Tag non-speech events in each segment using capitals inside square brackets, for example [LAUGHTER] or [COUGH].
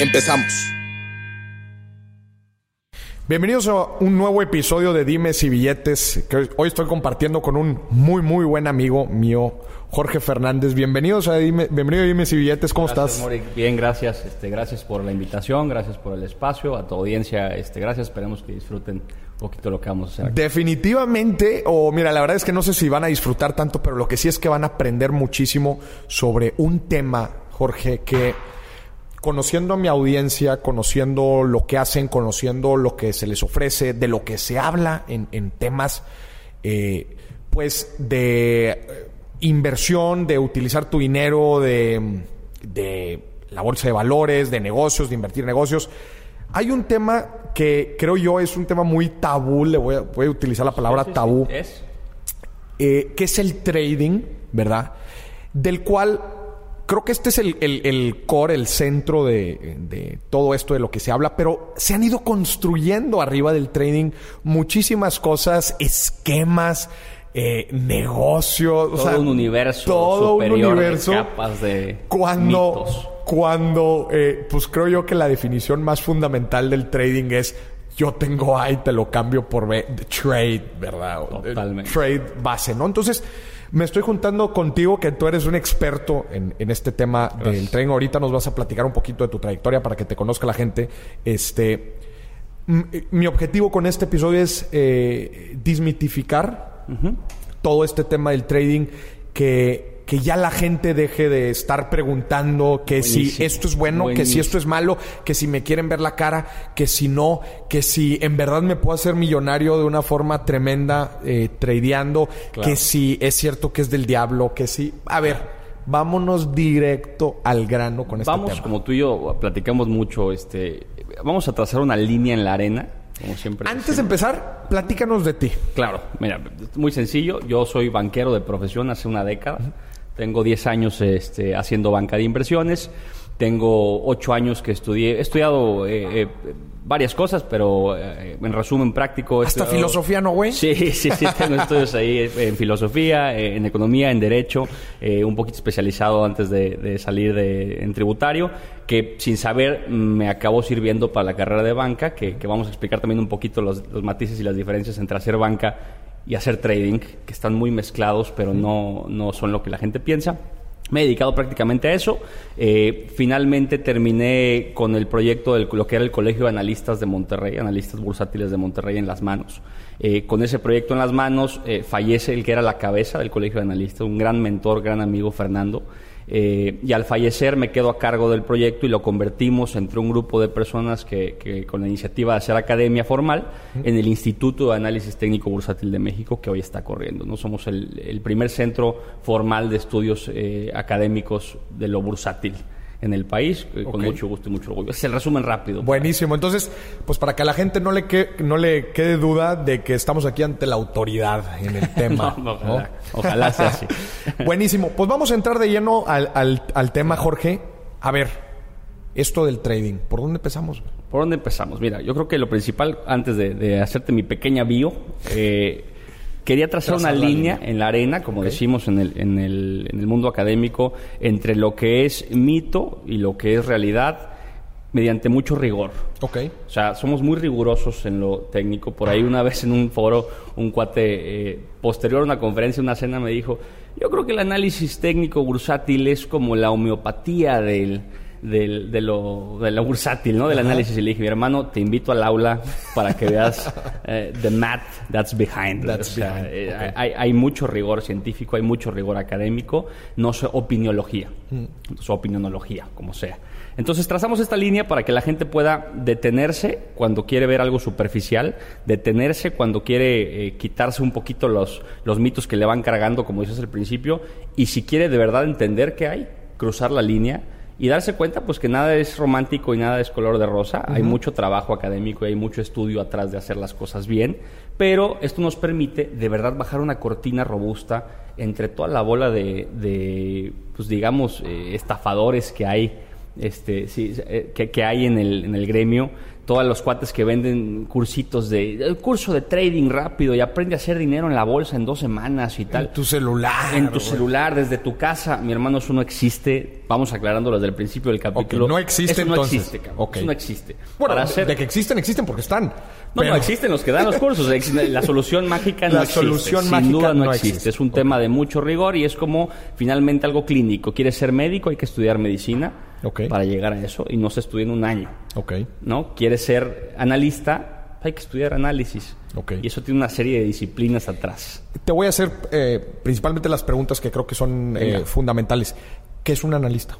Empezamos. Bienvenidos a un nuevo episodio de Dimes y Billetes que hoy estoy compartiendo con un muy muy buen amigo mío, Jorge Fernández. Bienvenidos a Dime, bienvenido a Dimes y Billetes, ¿cómo Gracias, estás? Mori. Bien, gracias. Este, gracias por la invitación, gracias por el espacio, a tu audiencia, este, gracias. Esperemos que disfruten un poquito lo que vamos a hacer. aquí. Definitivamente, o mira, la verdad es que no sé si van a disfrutar tanto, pero lo que sí es que van a aprender muchísimo sobre un tema, Jorge, que conociendo a mi audiencia, conociendo lo que hacen, conociendo lo que se les ofrece, de lo que se habla en, en temas, eh, pues de inversión, de utilizar tu dinero, de, de la bolsa de valores, de negocios, de invertir en negocios. Hay un tema que creo yo es un tema muy tabú, le voy a, voy a utilizar la palabra tabú eh, que es el trading, ¿verdad? Del cual creo que este es el, el- el core, el centro de, de todo esto de lo que se habla, pero se han ido construyendo arriba del trading muchísimas cosas, esquemas, eh, negocios, o Todo sea, un universo todo un superior de universo capas de cuando, mitos. cuando eh, pues creo yo que la definición más fundamental del trading es yo tengo A y te lo cambio por B, de trade, ¿verdad? Eh, Totalmente. Trade base, ¿no? Entonces, me estoy juntando contigo que tú eres un experto en, en este tema del trading. Ahorita nos vas a platicar un poquito de tu trayectoria para que te conozca la gente. Este, mi objetivo con este episodio es eh, desmitificar todo este tema del trading, que, que ya la gente deje de estar preguntando que si esto es bueno, que si esto es malo, que si me quieren ver la cara, que si no, que si en verdad me puedo hacer millonario de una forma tremenda eh, tradeando, Claro. que si es cierto que es del diablo, que si... A ver, vámonos directo al grano con este Vamos, tema. como tú y yo platicamos mucho, este, vamos a trazar una línea en la arena, como siempre. Antes de empezar, platícanos de ti. Claro, mira, muy sencillo. Yo soy banquero de profesión hace una década. Tengo 10 años este, haciendo banca de inversiones. Tengo 8 años que estudié. He estudiado eh, eh, varias cosas, pero eh, en resumen práctico. Hasta estudiado- filosofía, ¿no, güey? Sí, sí, sí, tengo estudios ahí en filosofía, eh, en economía, en derecho, eh, un poquito especializado antes de, de salir de, en tributario, que sin saber me acabó sirviendo para la carrera de banca, que, que vamos a explicar también un poquito los, los matices y las diferencias entre hacer banca y hacer trading, que están muy mezclados, pero no, no son lo que la gente piensa. Me he dedicado prácticamente a eso. Eh, finalmente terminé con el proyecto de lo que era el Colegio de Analistas de Monterrey, Analistas Bursátiles de Monterrey en las manos. Eh, con ese proyecto en las manos eh, fallece el que era la cabeza del Colegio de Analistas, un gran mentor, gran amigo, Fernando. Eh, y al fallecer me quedo a cargo del proyecto y lo convertimos entre un grupo de personas que, que con la iniciativa de hacer academia formal en el Instituto de Análisis Técnico Bursátil de México que hoy está corriendo. ¿no? Somos el, el primer centro formal de estudios eh, académicos de lo bursátil en el país, eh, con mucho gusto y mucho orgullo. Es el resumen rápido. Buenísimo. Entonces, pues para que a la gente no le, que, no le quede duda de que estamos aquí ante la autoridad en el [LAUGHS] tema. No, ojalá, ojalá sea así. [LAUGHS] Buenísimo. Pues vamos a entrar de lleno al, al- al tema, Jorge. A ver, esto del trading, ¿por dónde empezamos? ¿Por dónde empezamos? Mira, yo creo que lo principal, antes de, de hacerte mi pequeña bio, eh, quería trazar Trazar una línea. en la arena, como decimos en el, en, el, en el mundo académico, entre lo que es mito y lo que es realidad, mediante mucho rigor. Ok. O sea, somos muy rigurosos en lo técnico. Por ahí una vez en un foro, un cuate eh, posterior a una conferencia, una cena, me dijo, yo creo que el análisis técnico bursátil es como la homeopatía del, del- de, lo, de lo bursátil, ¿no? Del análisis. Y le dije, mi hermano, te invito al aula para que veas eh, the math that's behind. That's O sea, behind, eh, hay, hay mucho rigor científico, hay mucho rigor académico, no es opiniología, es opinionología, como sea. Entonces trazamos esta línea para que la gente pueda detenerse cuando quiere ver algo superficial, detenerse cuando quiere eh, quitarse un poquito los, los mitos que le van cargando, como dices al principio, y si quiere de verdad entender qué hay, cruzar la línea y darse cuenta pues que nada es romántico y nada es color de rosa. Hay mucho trabajo académico y hay mucho estudio atrás de hacer las cosas bien, pero esto nos permite de verdad bajar una cortina robusta entre toda la bola de, pues digamos, eh, estafadores que hay, este, sí, eh, que, que, hay en el, en el gremio todos los cuates que venden cursitos de curso de trading rápido y aprende a hacer dinero en la bolsa en dos semanas y tal. En tu celular. En tu celular, desde tu casa. Mi hermano, eso no existe. Vamos aclarándolo desde el principio del capítulo. no existe eso no entonces. Existe, cabrón. Eso no existe. Bueno, de que existen, existen porque están. No, no existen los que dan los cursos. [LAUGHS] La solución mágica no la existe. solución Sin mágica duda no, no existe. existe. Es un tema de mucho rigor y es como finalmente algo clínico. Quieres ser médico, hay que estudiar medicina Para llegar a eso y no se estudia en un año. Ok. ¿no? Quieres ser analista, hay que estudiar análisis. Ok. Y eso tiene una serie de disciplinas atrás. Te voy a hacer eh, principalmente las preguntas que creo que son eh, fundamentales. ¿Qué es un analista?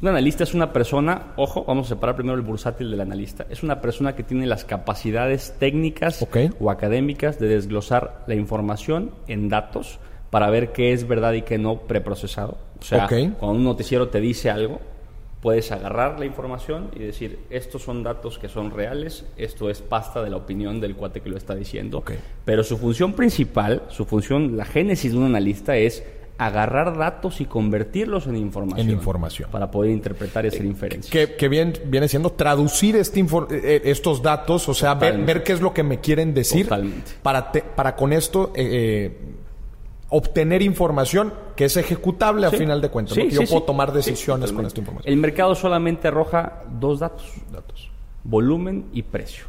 Un analista es una persona, ojo, vamos a separar primero el bursátil del analista, es una persona que tiene las capacidades técnicas o académicas de desglosar la información en datos para ver qué es verdad y qué no preprocesado. O sea, cuando un noticiero te dice algo, puedes agarrar la información y decir, estos son datos que son reales, esto es pasta de la opinión del cuate que lo está diciendo. Pero su función principal, su función, la génesis de un analista es agarrar datos y convertirlos en información. En información. Para poder interpretar y hacer inferencias. Que, que bien, viene siendo traducir este infor- eh, estos datos, o sea, ver, qué es lo que me quieren decir Totalmente. para, te- para con esto eh, eh, obtener información que es ejecutable a Sí. final de cuentas. Sí, ¿no? Que yo puedo tomar decisiones con esta información. El mercado solamente arroja dos datos, Datos. volumen y precio.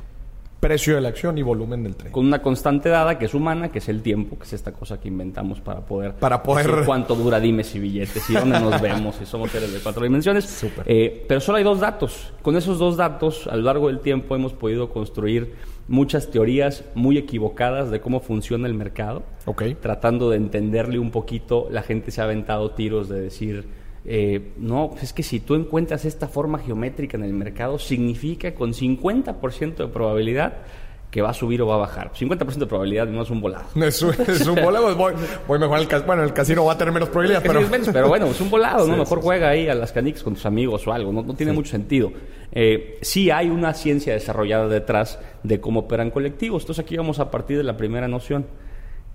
Precio de la acción y volumen del trade. Con una constante dada que es humana, que es el tiempo, que es esta cosa que inventamos para poder... Para poder- decir [LAUGHS] cuánto dura dimes y billetes y dónde nos vemos, si somos seres de cuatro dimensiones. Súper. Eh, pero solo hay dos datos. Con esos dos datos, a lo largo del tiempo hemos podido construir muchas teorías muy equivocadas de cómo funciona el mercado. Ok. tratando de entenderle un poquito, la gente se ha aventado tiros de decir, eh, no, pues es que si tú encuentras esta forma geométrica en el mercado, significa con 50% de probabilidad que va a subir o va a bajar. 50% de probabilidad no es un volado. [LAUGHS] Es un, es un volado, voy, voy mejor al casino. Bueno, el casino va a tener menos probabilidades, pero... Pero, pero bueno, es un volado, ¿no? [LAUGHS] Sí, Mejor sí, juega ahí a las canicas con tus amigos o algo, no, no tiene mucho sentido. Eh, sí hay una ciencia desarrollada detrás de cómo operan colectivos. Entonces aquí vamos a partir de la primera noción.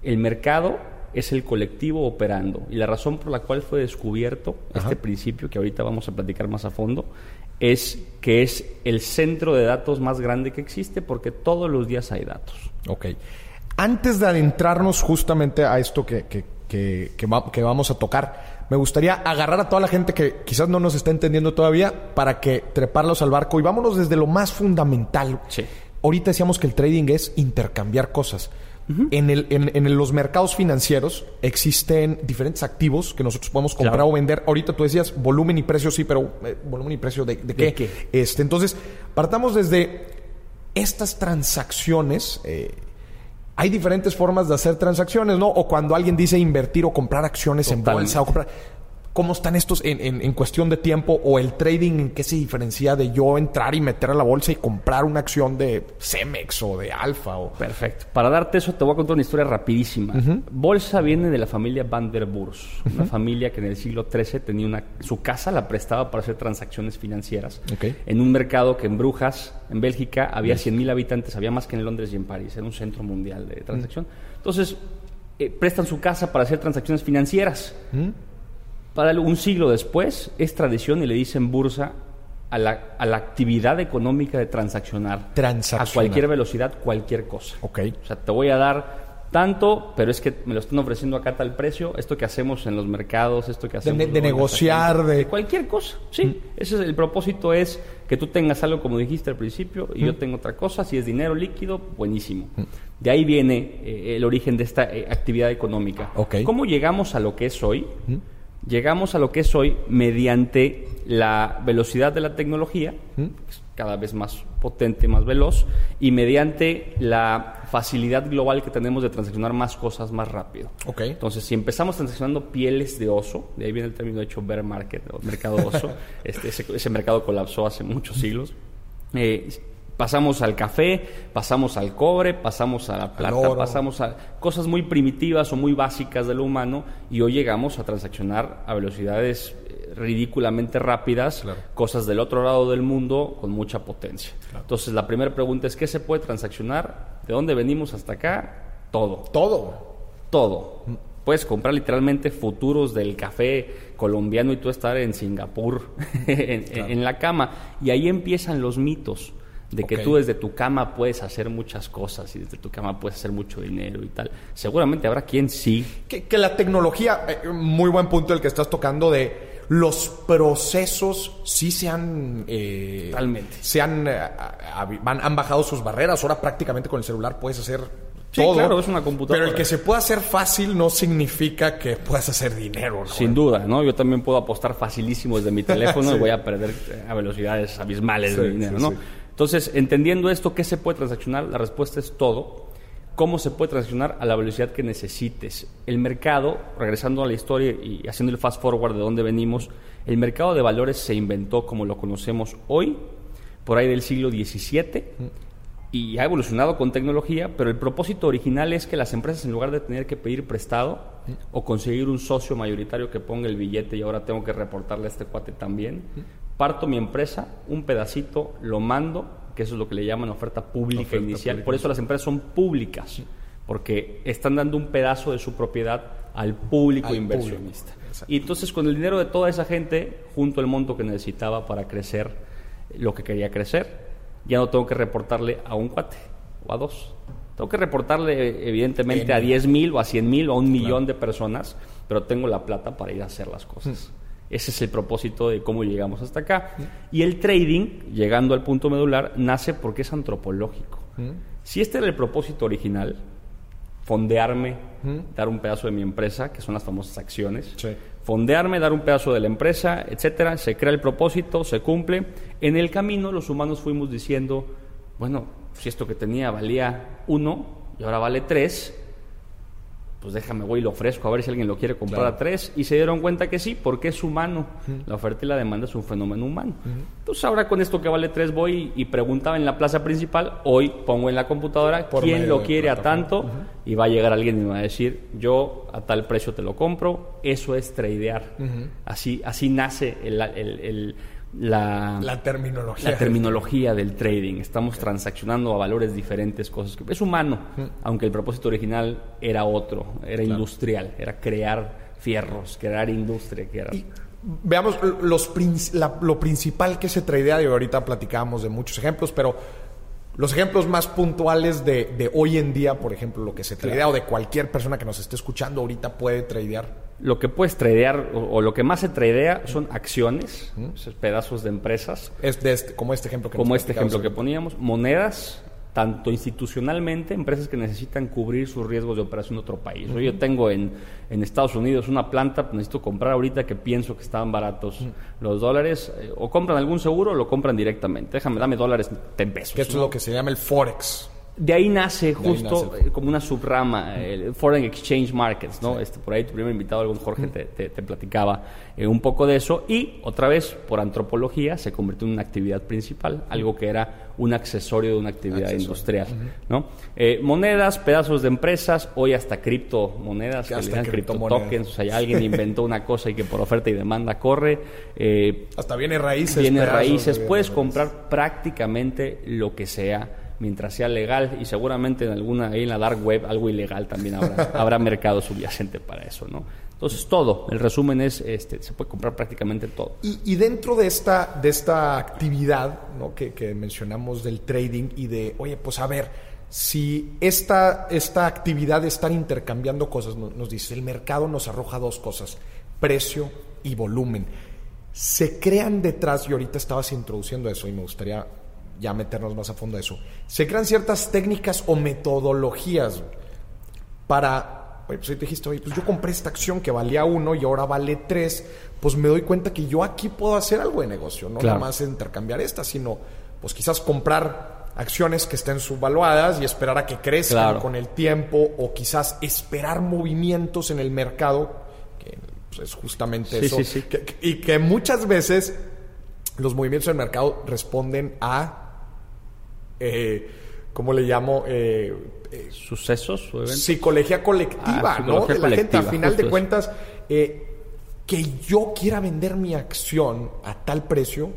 El mercado es el colectivo operando y la razón por la cual fue descubierto este principio que ahorita vamos a platicar más a fondo es que es el centro de datos más grande que existe porque todos los días hay datos. Ok. Antes de adentrarnos justamente a esto que, que, que, que va- que vamos a tocar, me gustaría agarrar a toda la gente que quizás no nos está entendiendo todavía para que treparlos al barco y vámonos desde lo más fundamental. Sí. Ahorita decíamos que el trading es intercambiar cosas. En, el, en, en los mercados financieros existen diferentes activos que nosotros podemos comprar Claro. o vender. Ahorita tú decías volumen y precio, sí, pero eh, volumen y precio de, de qué? qué? Este, entonces, partamos desde estas transacciones. eh, hay diferentes formas de hacer transacciones, ¿no? O cuando alguien dice invertir o comprar acciones en Totalmente. bolsa o comprar. ¿Cómo están estos en, en- en cuestión de tiempo? ¿O el trading en qué se diferencia de yo entrar y meter a la bolsa y comprar una acción de Cemex o de Alfa? O... Perfecto. Para darte eso, te voy a contar una historia rapidísima. Bolsa viene de la familia Van der Burs, una familia que en el siglo XIII tenía una, su casa la prestaba para hacer transacciones financieras. Ok. En un mercado que en Brujas, en Bélgica, había 100.000 habitantes, había más que en Londres y en París, era un centro mundial de transacción. Entonces, eh, prestan su casa para hacer transacciones financieras. Para un siglo después, es tradición y le dicen bursa a la, a la actividad económica de transaccionar. Transaccionar. A cualquier velocidad, cualquier cosa. Ok. O sea, te voy a dar tanto, pero es que me lo están ofreciendo acá a tal precio. Esto que hacemos en los mercados, esto que hacemos. de las negociar, de- cualquier cosa. Sí, ese es el propósito es que tú tengas algo como dijiste al principio y yo tengo otra cosa. Si es dinero líquido, buenísimo. De ahí viene eh, el origen de esta eh, actividad económica. Ok. ¿Cómo llegamos a lo que es hoy? Llegamos a lo que es hoy mediante la velocidad de la tecnología, es cada vez más potente, más veloz, y mediante la facilidad global que tenemos de transaccionar más cosas más rápido. Ok. Entonces, si empezamos transaccionando pieles de oso, de ahí viene el término hecho bear market, o mercado oso, [LAUGHS] este, ese, ese mercado colapsó hace muchos siglos. Eh, pasamos al café, pasamos al cobre, pasamos a la plata, pasamos a cosas muy primitivas o muy básicas de lo humano y hoy llegamos a transaccionar a velocidades eh, ridículamente rápidas, cosas del otro lado del mundo con mucha potencia. Entonces, la primera pregunta es, ¿qué se puede transaccionar? ¿De dónde venimos hasta acá? Todo. Todo. Todo. Puedes comprar literalmente futuros del café colombiano y tú estar en Singapur [LAUGHS] en, la cama. Y ahí empiezan los mitos de que tú desde tu cama puedes hacer muchas cosas y desde tu cama puedes hacer mucho dinero y tal. Seguramente habrá quien sí. Que, la tecnología, eh, muy buen punto el que estás tocando de los procesos sí se han... Eh, Totalmente. Se han, eh, han bajado sus barreras. Ahora prácticamente con el celular puedes hacer Sí, claro, es una computadora. Pero el que se pueda hacer fácil no significa que puedas hacer dinero. Sin duda, ¿no? Yo también puedo apostar facilísimo desde mi teléfono y voy a perder a velocidades abismales de dinero, ¿no? Entonces, entendiendo esto, ¿qué se puede transaccionar? La respuesta es todo. ¿Cómo se puede transaccionar a la velocidad que necesites? El mercado, regresando a la historia y haciendo el fast forward de dónde venimos, el mercado de valores se inventó como lo conocemos hoy, por ahí del siglo XVII y ha evolucionado con tecnología, pero el propósito original es que las empresas en lugar de tener que pedir prestado o conseguir un socio mayoritario que ponga el billete y ahora tengo que reportarle a este cuate también, parto mi empresa, un pedacito, lo mando, que eso es lo que le llaman oferta pública inicial. Por eso las empresas son públicas, porque están dando un pedazo de su propiedad al público inversionista. Y entonces con el dinero de toda esa gente, junto al monto que necesitaba para crecer lo que quería crecer, ya no tengo que reportarle a un cuate o a dos. Tengo que reportarle evidentemente a 10 mil o a 100 mil o a un millón de personas, pero tengo la plata para ir a hacer las cosas. Mm. Ese es el propósito de cómo llegamos hasta acá. Mm. Y el trading, llegando al punto medular, nace porque es antropológico. Mm. Si este era el propósito original, fondearme, dar un pedazo de mi empresa, que son las famosas acciones, fondearme, dar un pedazo de la empresa, etcétera, se crea el propósito, se cumple. En el camino los humanos fuimos diciendo, bueno, si esto que tenía valía uno y ahora vale tres, pues déjame, voy y lo ofrezco a ver si alguien lo quiere comprar a tres. Y se dieron cuenta que sí, porque es humano. La oferta y la demanda es un fenómeno humano. Entonces ahora con esto que vale tres voy y preguntaba en la plaza principal, hoy pongo en la computadora quién lo quiere a tanto y va a llegar alguien y me va a decir, yo a tal precio te lo compro. Eso es tradear. así, así nace el la, terminología. La terminología del trading. Estamos transaccionando a valores diferentes, cosas que es humano, aunque el propósito original era otro, era industrial, era crear fierros, crear industria. Veamos los, lo principal que se tradea, y ahorita platicábamos de muchos ejemplos, pero los ejemplos más puntuales de, hoy en día, por ejemplo, lo que se tradea o de cualquier persona que nos esté escuchando ahorita puede tradear lo que puedes tradear o, lo que más se tradea son acciones, pedazos de empresas. Es de este, como este ejemplo que Como este ejemplo que poníamos, monedas, tanto institucionalmente, empresas que necesitan cubrir sus riesgos de operación en otro país. Yo tengo en, en, Estados Unidos una planta, pues, necesito comprar ahorita que pienso que estaban baratos los dólares, eh, o compran algún seguro o lo compran directamente. Déjame, dame dólares en pesos. Que esto es lo que se llama el Forex. De ahí nace justo eh, como una subrama, el Foreign Exchange Markets, ¿no? Este, por ahí tu primer invitado, algún Jorge, te, platicaba eh, un poco de eso. Y otra vez, por antropología, se convirtió en una actividad principal, algo que era un accesorio de una actividad industrial, ¿no? Eh, monedas, pedazos de empresas, hoy hasta criptomonedas, que, le dan cripto tokens. O sea, alguien inventó una cosa y que por oferta y demanda corre. hasta viene raíces. Viene raíces. Puedes comprar prácticamente lo que sea mientras sea legal y seguramente en alguna ahí en la dark web algo ilegal también habrá, [LAUGHS] habrá mercado subyacente para eso, ¿no? Entonces todo, el resumen es, este, se puede comprar prácticamente todo. Y, dentro de esta, de esta actividad ¿no? que, mencionamos del trading y de, oye, pues a ver, si esta, esta actividad de estar intercambiando cosas, nos dice, el mercado nos arroja dos cosas, precio y volumen. Se crean detrás, y ahorita estabas introduciendo eso y me gustaría ya meternos más a fondo a eso, se crean ciertas técnicas o metodologías para, oye, pues ahí te dijiste, oye, pues yo compré esta acción que valía uno y ahora vale tres, pues me doy cuenta que yo aquí puedo hacer algo de negocio, no nada más intercambiar esta, sino pues quizás comprar acciones que estén subvaluadas y esperar a que crezcan con el tiempo o quizás esperar movimientos en el mercado, que pues, es justamente eso, y que muchas veces los movimientos del mercado responden a eh, ¿cómo le llamo? Eh, eh ¿Sucesos Psicología colectiva, ah, ¿no? de la gente, al final de cuentas, eh, que yo quiera vender mi acción a tal precio,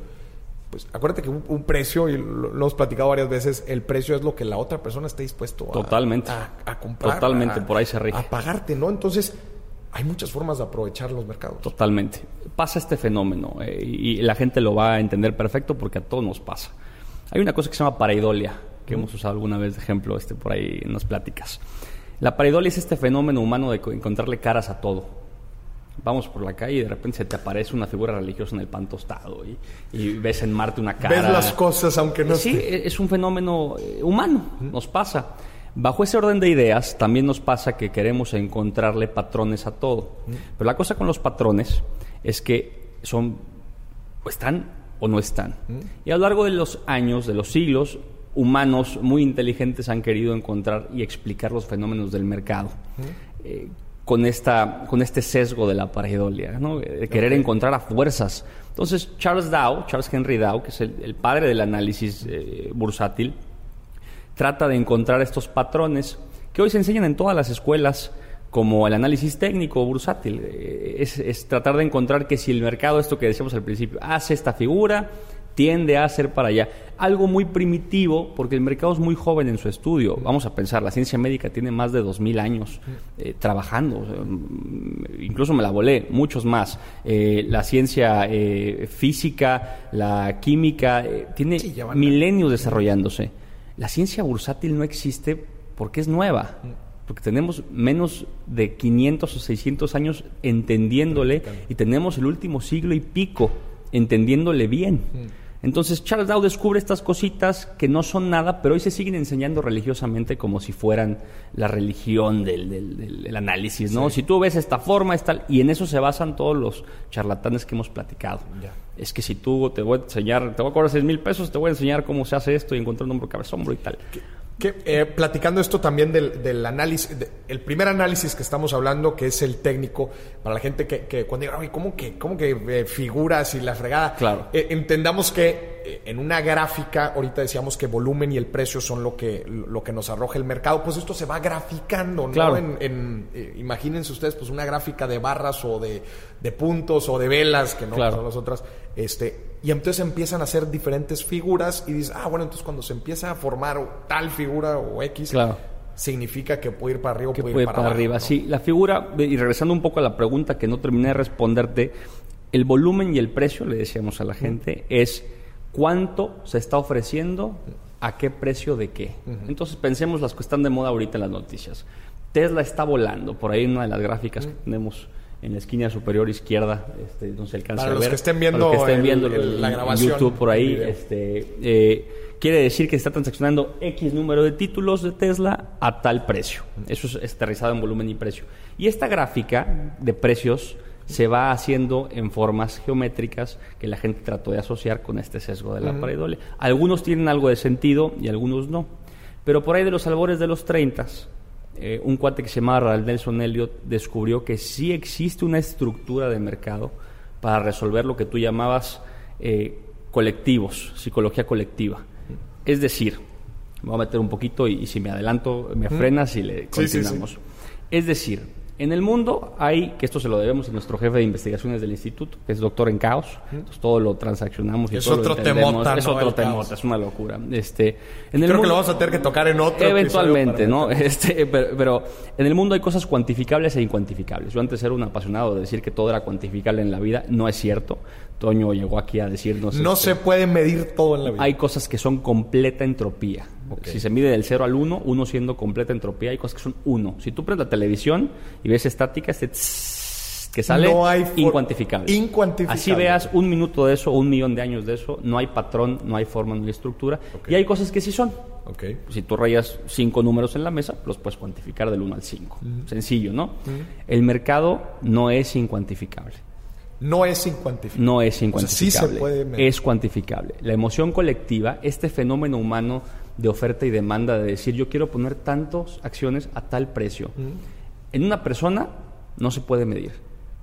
pues acuérdate que un, precio, y lo, hemos platicado varias veces, el precio es lo que la otra persona esté dispuesto a, Totalmente. a, comprar. Totalmente, por ahí se rige. A pagarte, ¿no? Entonces, hay muchas formas de aprovechar los mercados. Totalmente. Pasa este fenómeno eh, y la gente lo va a entender perfecto porque a todos nos pasa. Hay una cosa que se llama pareidolia, que hemos usado alguna vez de ejemplo este, por ahí en las pláticas. La pareidolia es este fenómeno humano de encontrarle caras a todo vamos por la calle y de repente se te aparece una figura religiosa en el pan tostado y, ves en Marte una cara. Ves las cosas aunque no Sí, es un fenómeno eh, humano, nos pasa. Bajo ese orden de ideas también nos pasa que queremos encontrarle patrones a todo. Pero la cosa con los patrones es que son o están o no están. Y a lo largo de los años, de los siglos, humanos muy inteligentes han querido encontrar y explicar los fenómenos del mercado con, esta, con este sesgo de la pareidolia, de querer encontrar a fuerzas. Entonces, Charles Dow, Charles Henry Dow, que es el, padre del análisis eh, bursátil, trata de encontrar estos patrones que hoy se enseñan en todas las escuelas como el análisis técnico bursátil. Eh, es, es, tratar de encontrar que si el mercado, esto que decíamos al principio, hace esta figura, tiende a ser para allá. Algo muy primitivo, porque el mercado es muy joven en su estudio. Vamos a pensar, la ciencia médica tiene más de 2.000 años eh, trabajando. Mm, incluso me la volé, muchos más. Eh, la ciencia eh, física, la química, tiene milenios desarrollándose. La ciencia bursátil no existe porque es nueva porque tenemos menos de 500 o 600 años entendiéndole y tenemos el último siglo y pico entendiéndole bien. Entonces Charles Dow descubre estas cositas que no son nada, pero hoy se siguen enseñando religiosamente como si fueran la religión del, análisis, ¿no? Si tú ves esta forma, esta, y en eso se basan todos los charlatanes que hemos platicado. Es que si tú te voy a enseñar, te voy a cobrar seis mil pesos, te voy a enseñar cómo se hace esto y encontrar un hombro cabezombro y tal. Que, eh, platicando esto también del, análisis, el primer análisis que estamos hablando, que es el técnico, para la gente que, cuando diga, ¿cómo que, cómo que eh, figuras y la fregada? Claro. Eh, entendamos que en una gráfica, ahorita decíamos que volumen y el precio son lo que, lo que nos arroja el mercado, pues esto se va graficando, ¿no? Claro. En, imagínense ustedes, pues una gráfica de barras o de, puntos o de velas, que no son las otras, este, y entonces empiezan a hacer diferentes figuras y dices, ah, bueno, entonces cuando se empieza a formar tal figura o X, significa que puede ir para arriba o puede, ir para, arriba. Sí, la figura, y regresando un poco a la pregunta que no terminé de responderte, el volumen y el precio, le decíamos a la gente, es cuánto se está ofreciendo, a qué precio de qué. Entonces pensemos las que están de moda ahorita en las noticias. Tesla está volando, por ahí una de las gráficas que tenemos en la esquina superior izquierda, este, no se alcanza Para a ver. Los que estén viendo, la grabación, YouTube por ahí, este, eh, quiere decir que está transaccionando X número de títulos de Tesla a tal precio. Eso es aterrizado en volumen y precio. Y esta gráfica de precios se va haciendo en formas geométricas que la gente trató de asociar con este sesgo de la pareidolia. Algunos tienen algo de sentido y algunos no. Pero por ahí de los albores de los 30 eh, un cuate que se llama Ralph Nelson Elliot descubrió que sí existe una estructura de mercado para resolver lo que tú llamabas eh, colectivos, psicología colectiva. Es decir, me voy a meter un poquito y, si me adelanto, me frenas y le continuamos. Es decir, en el mundo hay, que esto se lo debemos a nuestro jefe de investigaciones del instituto, que es doctor en caos, entonces todo lo transaccionamos y es todo otro lo temota, es otro temota, es una locura. Este, en el Creo que lo vamos a tener que tocar en otro Eventualmente, ¿no? [LAUGHS] Este, pero, en el mundo hay cosas cuantificables e incuantificables. Yo antes era un apasionado de decir que todo era cuantificable en la vida, no es cierto. Toño llegó aquí a decirnos... No este, se puede medir todo en la vida. Hay cosas que son completa entropía. Si se mide del 0 al 1, 1 siendo completa entropía, hay cosas que son 1. Si tú prendes la televisión y ves estática, este que sale no hay incuantificable. incuantificable. Así veas un minuto de eso o un millón de años de eso, no hay patrón, no hay forma, no hay estructura. Y hay cosas que sí son. Si tú rayas cinco números en la mesa, los puedes cuantificar del 1 al 5. Sencillo, ¿no? El mercado no es incuantificable. No es incuantificable. No es incuantificable. Es cuantificable. La emoción colectiva, este fenómeno humano de oferta y demanda, de decir yo quiero poner tantas acciones a tal precio. En una persona no se puede medir,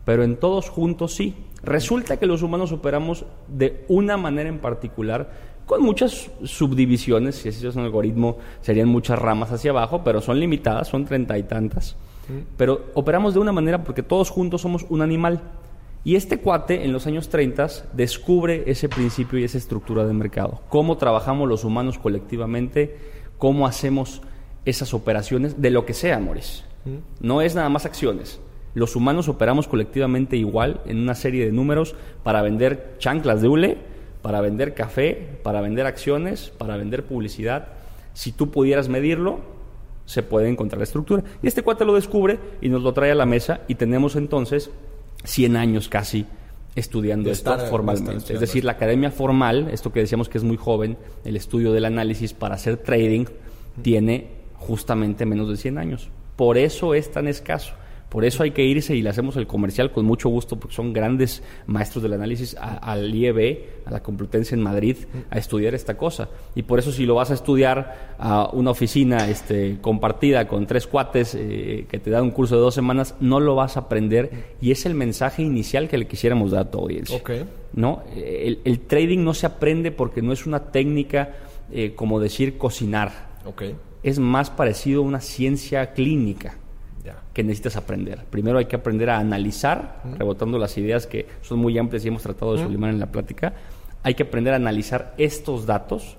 pero en todos juntos sí. Resulta que los humanos operamos de una manera en particular, con muchas subdivisiones, si ese es un algoritmo, serían muchas ramas hacia abajo, pero son limitadas, son treinta y tantas. Pero operamos de una manera porque todos juntos somos un animal. Y este cuate en los años 30 descubre ese principio y esa estructura de mercado. Cómo trabajamos los humanos colectivamente, cómo hacemos esas operaciones de lo que sea, Moris. No es nada más acciones. Los humanos operamos colectivamente igual en una serie de números para vender chanclas de hule, para vender café, para vender acciones, para vender publicidad. Si tú pudieras medirlo, se puede encontrar la estructura. Y este cuate lo descubre y nos lo trae a la mesa y tenemos entonces 100 años casi estudiando esto formalmente. Es decir, la academia formal, esto que decíamos que es muy joven, el estudio del análisis para hacer trading, tiene justamente menos de 100 años. Por eso es tan escaso. Por eso hay que irse y le hacemos el comercial con mucho gusto, porque son grandes maestros del análisis al IEB, a la Complutense en Madrid, a estudiar esta cosa. Y por eso si lo vas a estudiar a una oficina este, compartida con tres cuates eh, que te dan un curso de dos semanas, no lo vas a aprender. Y es el mensaje inicial que le quisiéramos dar a tu audiencia. ¿no? El, trading no se aprende porque no es una técnica eh, como decir cocinar. Es más parecido a una ciencia clínica que necesitas aprender. Primero hay que aprender a analizar, rebotando las ideas que son muy amplias y hemos tratado de sublimar en la plática. Hay que aprender a analizar estos datos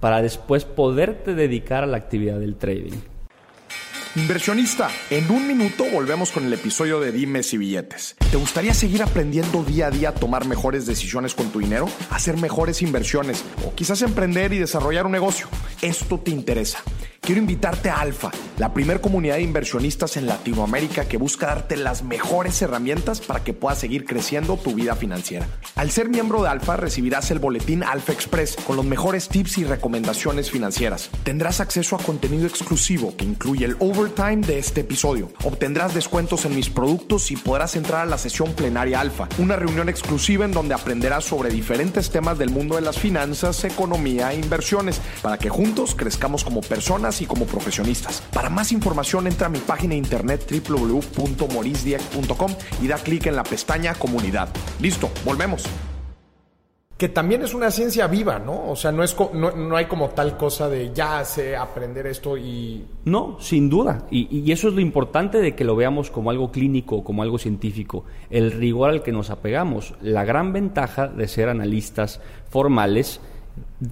para después poderte dedicar a la actividad del trading. Inversionista, en un minuto volvemos con el episodio de Dimes y Billetes. ¿Te gustaría seguir aprendiendo día a día a tomar mejores decisiones con tu dinero? Hacer mejores inversiones o quizás emprender y desarrollar un negocio. Esto te interesa quiero invitarte a Alfa, la primer comunidad de inversionistas en Latinoamérica que busca darte las mejores herramientas para que puedas seguir creciendo tu vida financiera. Al ser miembro de Alfa recibirás el boletín Alfa Express con los mejores tips y recomendaciones financieras. Tendrás acceso a contenido exclusivo que incluye el overtime de este episodio. Obtendrás descuentos en mis productos y podrás entrar a la sesión plenaria Alfa, una reunión exclusiva en donde aprenderás sobre diferentes temas del mundo de las finanzas, economía e inversiones para que juntos crezcamos como personas y como profesionistas. Para más información entra a mi página de internet www.morisdieck.com y da clic en la pestaña comunidad. Listo, volvemos que también es una ciencia viva, ¿no? O sea, no, es no, hay como tal cosa de ya sé aprender esto y... No, sin duda. Y, y, eso es lo importante de que lo veamos como algo clínico, como algo científico. El rigor al que nos apegamos. La gran ventaja de ser analistas formales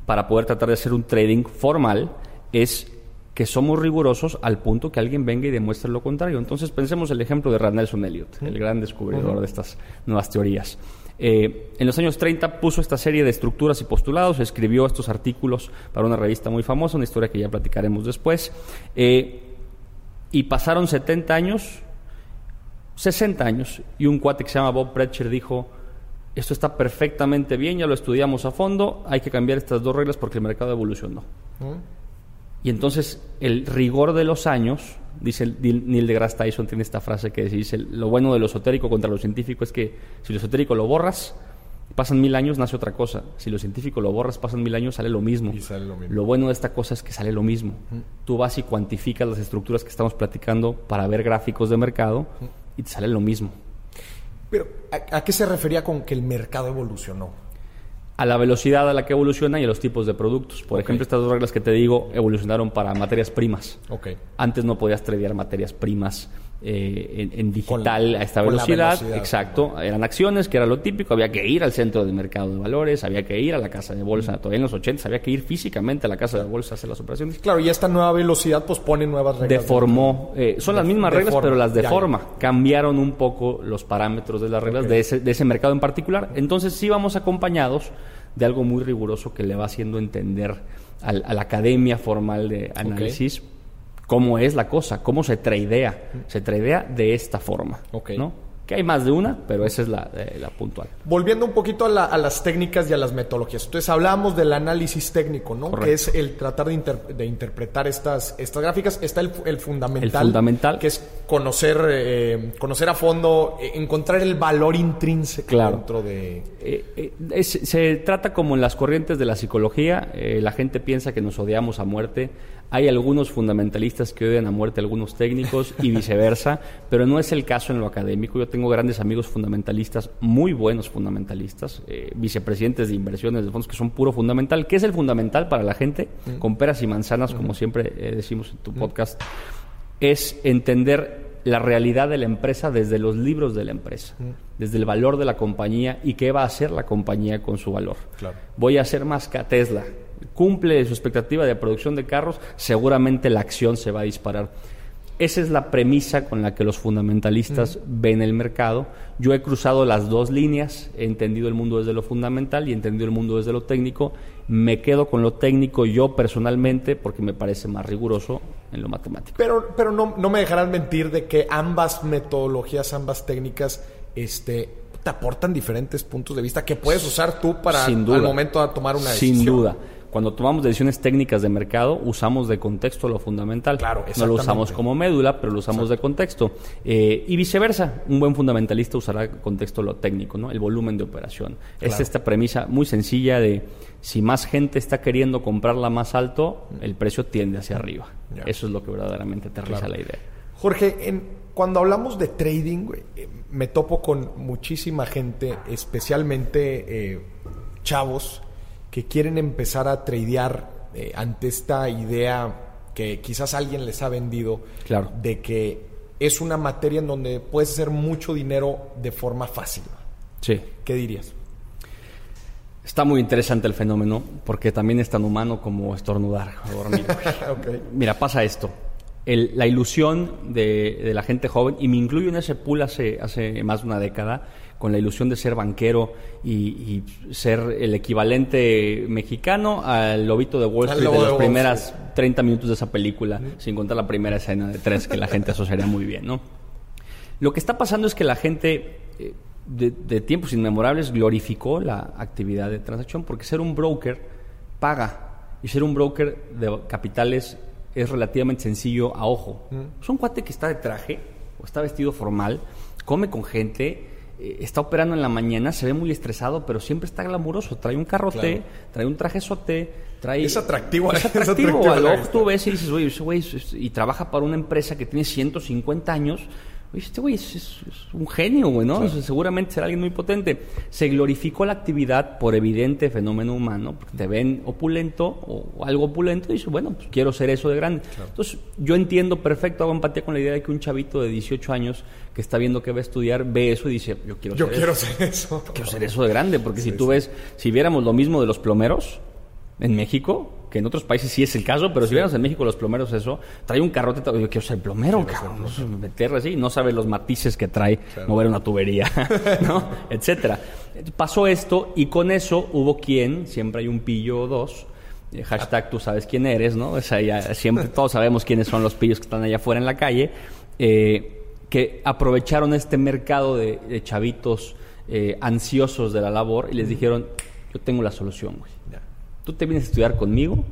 para poder tratar de hacer un trading formal es que somos rigurosos al punto que alguien venga y demuestre lo contrario. Entonces pensemos el ejemplo de Rand Nelson Elliot, el gran descubridor de estas nuevas teorías. Eh, en los años 30 puso esta serie de estructuras y postulados, escribió estos artículos para una revista muy famosa, una historia que ya platicaremos después, eh, y pasaron 70 años, 60 años, y un cuate que se llama Bob Precher dijo, esto está perfectamente bien, ya lo estudiamos a fondo, hay que cambiar estas dos reglas porque el mercado evolucionó. Y entonces el rigor de los años, dice Neil deGrasse Tyson, tiene esta frase que dice, lo bueno de lo esotérico contra lo científico es que si lo esotérico lo borras, pasan mil años, nace otra cosa. Si lo científico lo borras, pasan mil años, sale lo mismo. lo, bueno de esta cosa es que sale lo mismo. Tú vas y cuantificas las estructuras que estamos platicando para ver gráficos de mercado y te sale lo mismo. Pero, ¿a qué se refería con que el mercado evolucionó? A la velocidad a la que evoluciona y a los tipos de productos. Por ejemplo, estas dos reglas que te digo evolucionaron para materias primas. Okay. Antes no podías tradear materias primas eh, en, digital a esta velocidad. Exacto. Eran acciones, que era lo típico. Había que ir al centro de mercado de valores, había que ir a la casa de bolsa. Todavía en los 80 había que ir físicamente a la casa de bolsa a hacer las operaciones. Claro, y esta nueva velocidad pues pone nuevas reglas. Deformó. Eh, son las mismas reglas, pero las deforma. Cambiaron un poco los parámetros de las reglas de, ese, de ese mercado en particular. Entonces sí vamos acompañados de algo muy riguroso que le va haciendo entender a la academia formal de análisis cómo es la cosa, cómo se tradea. Se tradea de esta forma. ¿no? Que hay más de una, pero esa es la, eh, la puntual. Volviendo un poquito a, las técnicas y a las metodologías. Entonces hablamos del análisis técnico, ¿no? Que es el tratar de, interpretar estas, estas gráficas. Está el, fundamental. El fundamental. Que es conocer, eh, conocer a fondo, eh, encontrar el valor intrínseco dentro de... se trata como en las corrientes de la psicología. la gente piensa que nos odiamos a muerte hay algunos fundamentalistas que odian a muerte a algunos técnicos y [LAUGHS] viceversa, pero no es el caso en lo académico. Yo tengo grandes amigos fundamentalistas, muy buenos fundamentalistas, eh, vicepresidentes de inversiones de fondos que son puro fundamental. ¿Qué es el fundamental para la gente? Con peras y manzanas, como siempre eh, decimos en tu podcast, es entender la realidad de la empresa desde los libros de la empresa, desde el valor de la compañía y qué va a hacer la compañía con su valor. Voy a hacer más que Tesla. Cumple su expectativa de producción de carros, seguramente la acción se va a disparar. Esa es la premisa con la que los fundamentalistas ven el mercado. Yo he cruzado las dos líneas, he entendido el mundo desde lo fundamental y he entendido el mundo desde lo técnico. Me quedo con lo técnico yo personalmente porque me parece más riguroso en lo matemático. Pero, pero no, no me dejarán mentir de que ambas metodologías, ambas técnicas, este, te aportan diferentes puntos de vista que puedes usar tú para Sin duda. al momento de tomar una decisión. Sin duda. Cuando tomamos decisiones técnicas de mercado, usamos de contexto lo fundamental. Claro, No lo usamos como médula, pero lo usamos de contexto. Eh, y viceversa, un buen fundamentalista usará contexto lo técnico, ¿no? el volumen de operación. Es esta premisa muy sencilla de si más gente está queriendo comprarla más alto, el precio tiende hacia arriba. Eso es lo que verdaderamente aterriza Claro. la idea. Jorge, en- cuando hablamos de trading, eh, me topo con muchísima gente, especialmente eh, chavos, que quieren empezar a tradear eh, ante esta idea que quizás alguien les ha vendido Claro. de que es una materia en donde puedes hacer mucho dinero de forma fácil. Sí. ¿Qué dirías? Está muy interesante el fenómeno porque también es tan humano como estornudar o dormir. [LAUGHS] Mira, pasa esto. El- la ilusión de, de la gente joven, y me incluyo en ese pool hace, hace más de una década, con la ilusión de ser banquero y, y ser el equivalente mexicano al lobito de Wall Al Street de las Wall primeras 30 minutos de esa película, sin contar la primera escena de tres que la gente asociaría muy bien, ¿no? Lo que está pasando es que la gente eh, de, de tiempos inmemorables glorificó la actividad de transacción porque ser un broker paga y ser un broker de capitales es relativamente sencillo a ojo. Es un cuate que está de traje o está vestido formal, come con gente, eh, está operando en la mañana, se ve muy estresado, pero siempre está glamuroso. Trae un carrote, Claro. trae un traje sote, trae... Es atractivo, Es [LAUGHS] es atractivo. a vista. tú ves y dices, güey es- es- y trabaja para una empresa que tiene 150 años. Oye, este güey es, es- es un genio, güey, ¿no? O sea, seguramente será alguien muy potente. Se glorificó la actividad por evidente fenómeno humano, porque te ven opulento o, algo opulento y dices, bueno, pues quiero ser eso de grande. Entonces, yo entiendo perfecto, hago empatía con la idea de que un chavito de 18 años que está viendo que va a estudiar, ve eso y dice, yo quiero Yo ser quiero eso. ser eso. Quiero ser eso de grande, porque si tú ves, si viéramos lo mismo de los plomeros en México, que en otros países sí es el caso, pero si viéramos en México los plomeros eso, trae un carrote, yo quiero ser plomero, cabrón, no sé, meterle así, no sabe los matices que trae mover una tubería, [LAUGHS] ¿no? Etcétera. Pasó esto y con eso hubo quien, siempre hay un pillo o dos, eh, hashtag tú sabes quién eres, ¿no? O sea, ya siempre [LAUGHS] todos sabemos quiénes son los pillos que están allá afuera en la calle, eh, que aprovecharon este mercado de, de chavitos eh, ansiosos de la labor y les dijeron, yo tengo la solución, güey. Tú te vienes a estudiar conmigo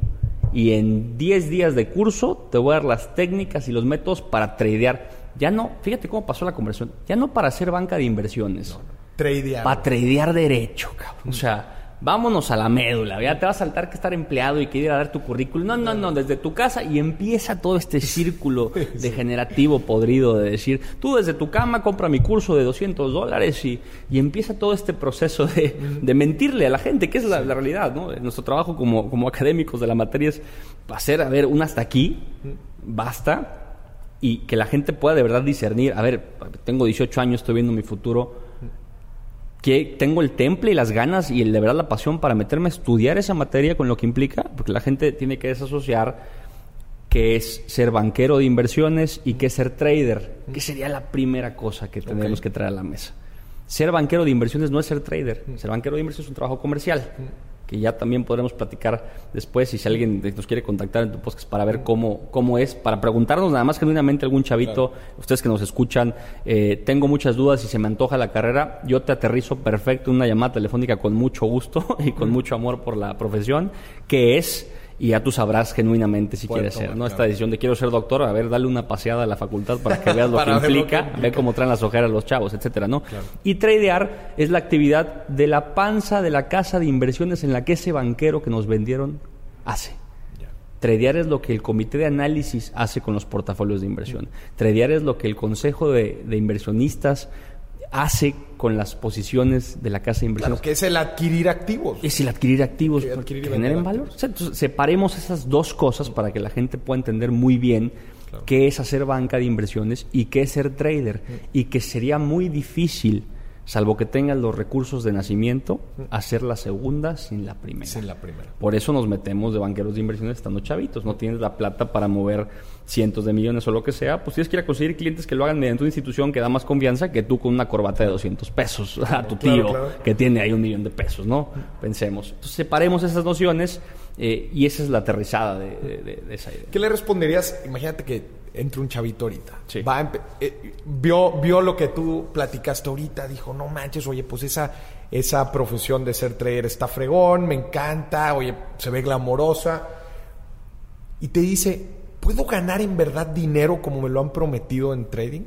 y en 10 días de curso te voy a dar las técnicas y los métodos para tradear. Ya no, fíjate cómo pasó la conversión, ya no para hacer banca de inversiones, Tradear. para tradear derecho, cabrón. O sea, vámonos a la médula. Ya te va a saltar que estar empleado y que ir a dar tu currículum. No, no, no, desde tu casa y empieza todo este círculo [LAUGHS] degenerativo podrido de decir, tú desde tu cama compra mi curso de 200 dólares y, y empieza todo este proceso de, de mentirle a la gente, que es la, la realidad, ¿no? Nuestro trabajo como, como académicos de la materia es hacer, a ver, un hasta aquí, basta, y que la gente pueda de verdad discernir, a ver, tengo 18 años, estoy viendo mi futuro, que tengo el temple y las ganas y el, de verdad la pasión para meterme a estudiar esa materia con lo que implica, porque la gente tiene que desasociar qué es ser banquero de inversiones y qué es ser trader, que sería la primera cosa que tenemos que traer a la mesa. Ser banquero de inversiones no es ser trader, ser banquero de inversiones es un trabajo comercial, que ya también podremos platicar después y si alguien nos quiere contactar en tu podcast para ver cómo, cómo es, para preguntarnos nada más genuinamente algún chavito, ustedes que nos escuchan, eh, tengo muchas dudas y se me antoja la carrera, yo te aterrizo perfecto en una llamada telefónica con mucho gusto [LAUGHS] y con mucho amor por la profesión, que es y ya tú sabrás genuinamente si Puede quieres tomar, ser, ¿no? Esta decisión de quiero ser doctor, a ver, dale una paseada a la facultad para que veas [LAUGHS] lo que lo implica, implica. ve cómo traen las ojeras los chavos, etcétera, ¿no? Y tradear es la actividad de la panza de la casa de inversiones en la que ese banquero que nos vendieron hace. Tradear es lo que el comité de análisis hace con los portafolios de inversión. Tradear es lo que el consejo de, de inversionistas hace con las posiciones de la casa de inversiones. Claro, que es el adquirir activos. Es el adquirir activos que adquirir generen valor. O sea, entonces, separemos esas dos cosas para que la gente pueda entender muy bien qué es hacer banca de inversiones y qué es ser trader. Y que sería muy difícil salvo que tengas los recursos de nacimiento, hacer la segunda sin la primera. Sin la primera. Por eso nos metemos de banqueros de inversiones estando chavitos. No tienes la plata para mover cientos de millones o lo que sea, pues tienes que ir a conseguir clientes que lo hagan mediante una institución que da más confianza que tú con una corbata de 200 pesos [LAUGHS] a tu tío que tiene ahí un millón de pesos, ¿no? Pensemos. Entonces separemos esas nociones eh, y esa es la aterrizada de, de esa idea. ¿Qué le responderías? Imagínate que entre un chavito ahorita. Va eh, vio, vio lo que tú platicaste ahorita, dijo, no manches, oye, pues esa, esa profesión de ser trader está fregón, me encanta, oye, se ve glamorosa. Y te dice, ¿puedo ganar en verdad dinero como me lo han prometido en trading?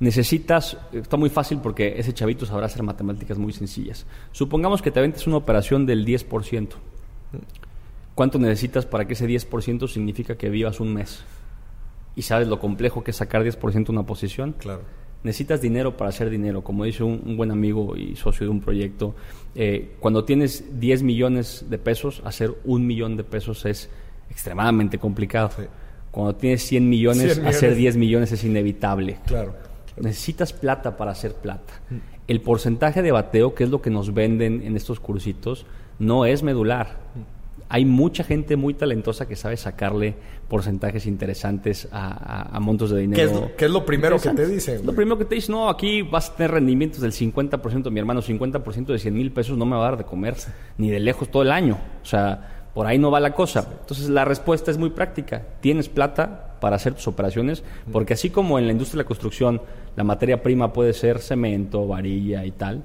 Necesitas, está muy fácil porque ese chavito sabrá hacer matemáticas muy sencillas. Supongamos que te aventes una operación del 10%. ¿Cuánto necesitas para que ese 10% significa que vivas un mes? y sabes lo complejo que es sacar 10% de una posición. Claro. Necesitas dinero para hacer dinero. Como dice un, buen amigo y socio de un proyecto, eh, cuando tienes 10 millones de pesos, hacer un millón de pesos es extremadamente complicado. Cuando tienes 100 millones, hacer 10 millones es inevitable. Claro. Necesitas plata para hacer plata. El porcentaje de bateo, que es lo que nos venden en estos cursitos, no es medular. Hay mucha gente muy talentosa que sabe sacarle porcentajes interesantes a, montos de dinero. ¿Qué es, lo, primero que te dicen? Lo primero que te dicen, no, aquí vas a tener rendimientos del 50%, mi hermano, 50% de 100 mil pesos no me va a dar de comer, ni de lejos todo el año. O sea, por ahí no va la cosa. Entonces la respuesta es muy práctica. Tienes plata para hacer tus operaciones, porque así como en la industria de la construcción la materia prima puede ser cemento, varilla y tal,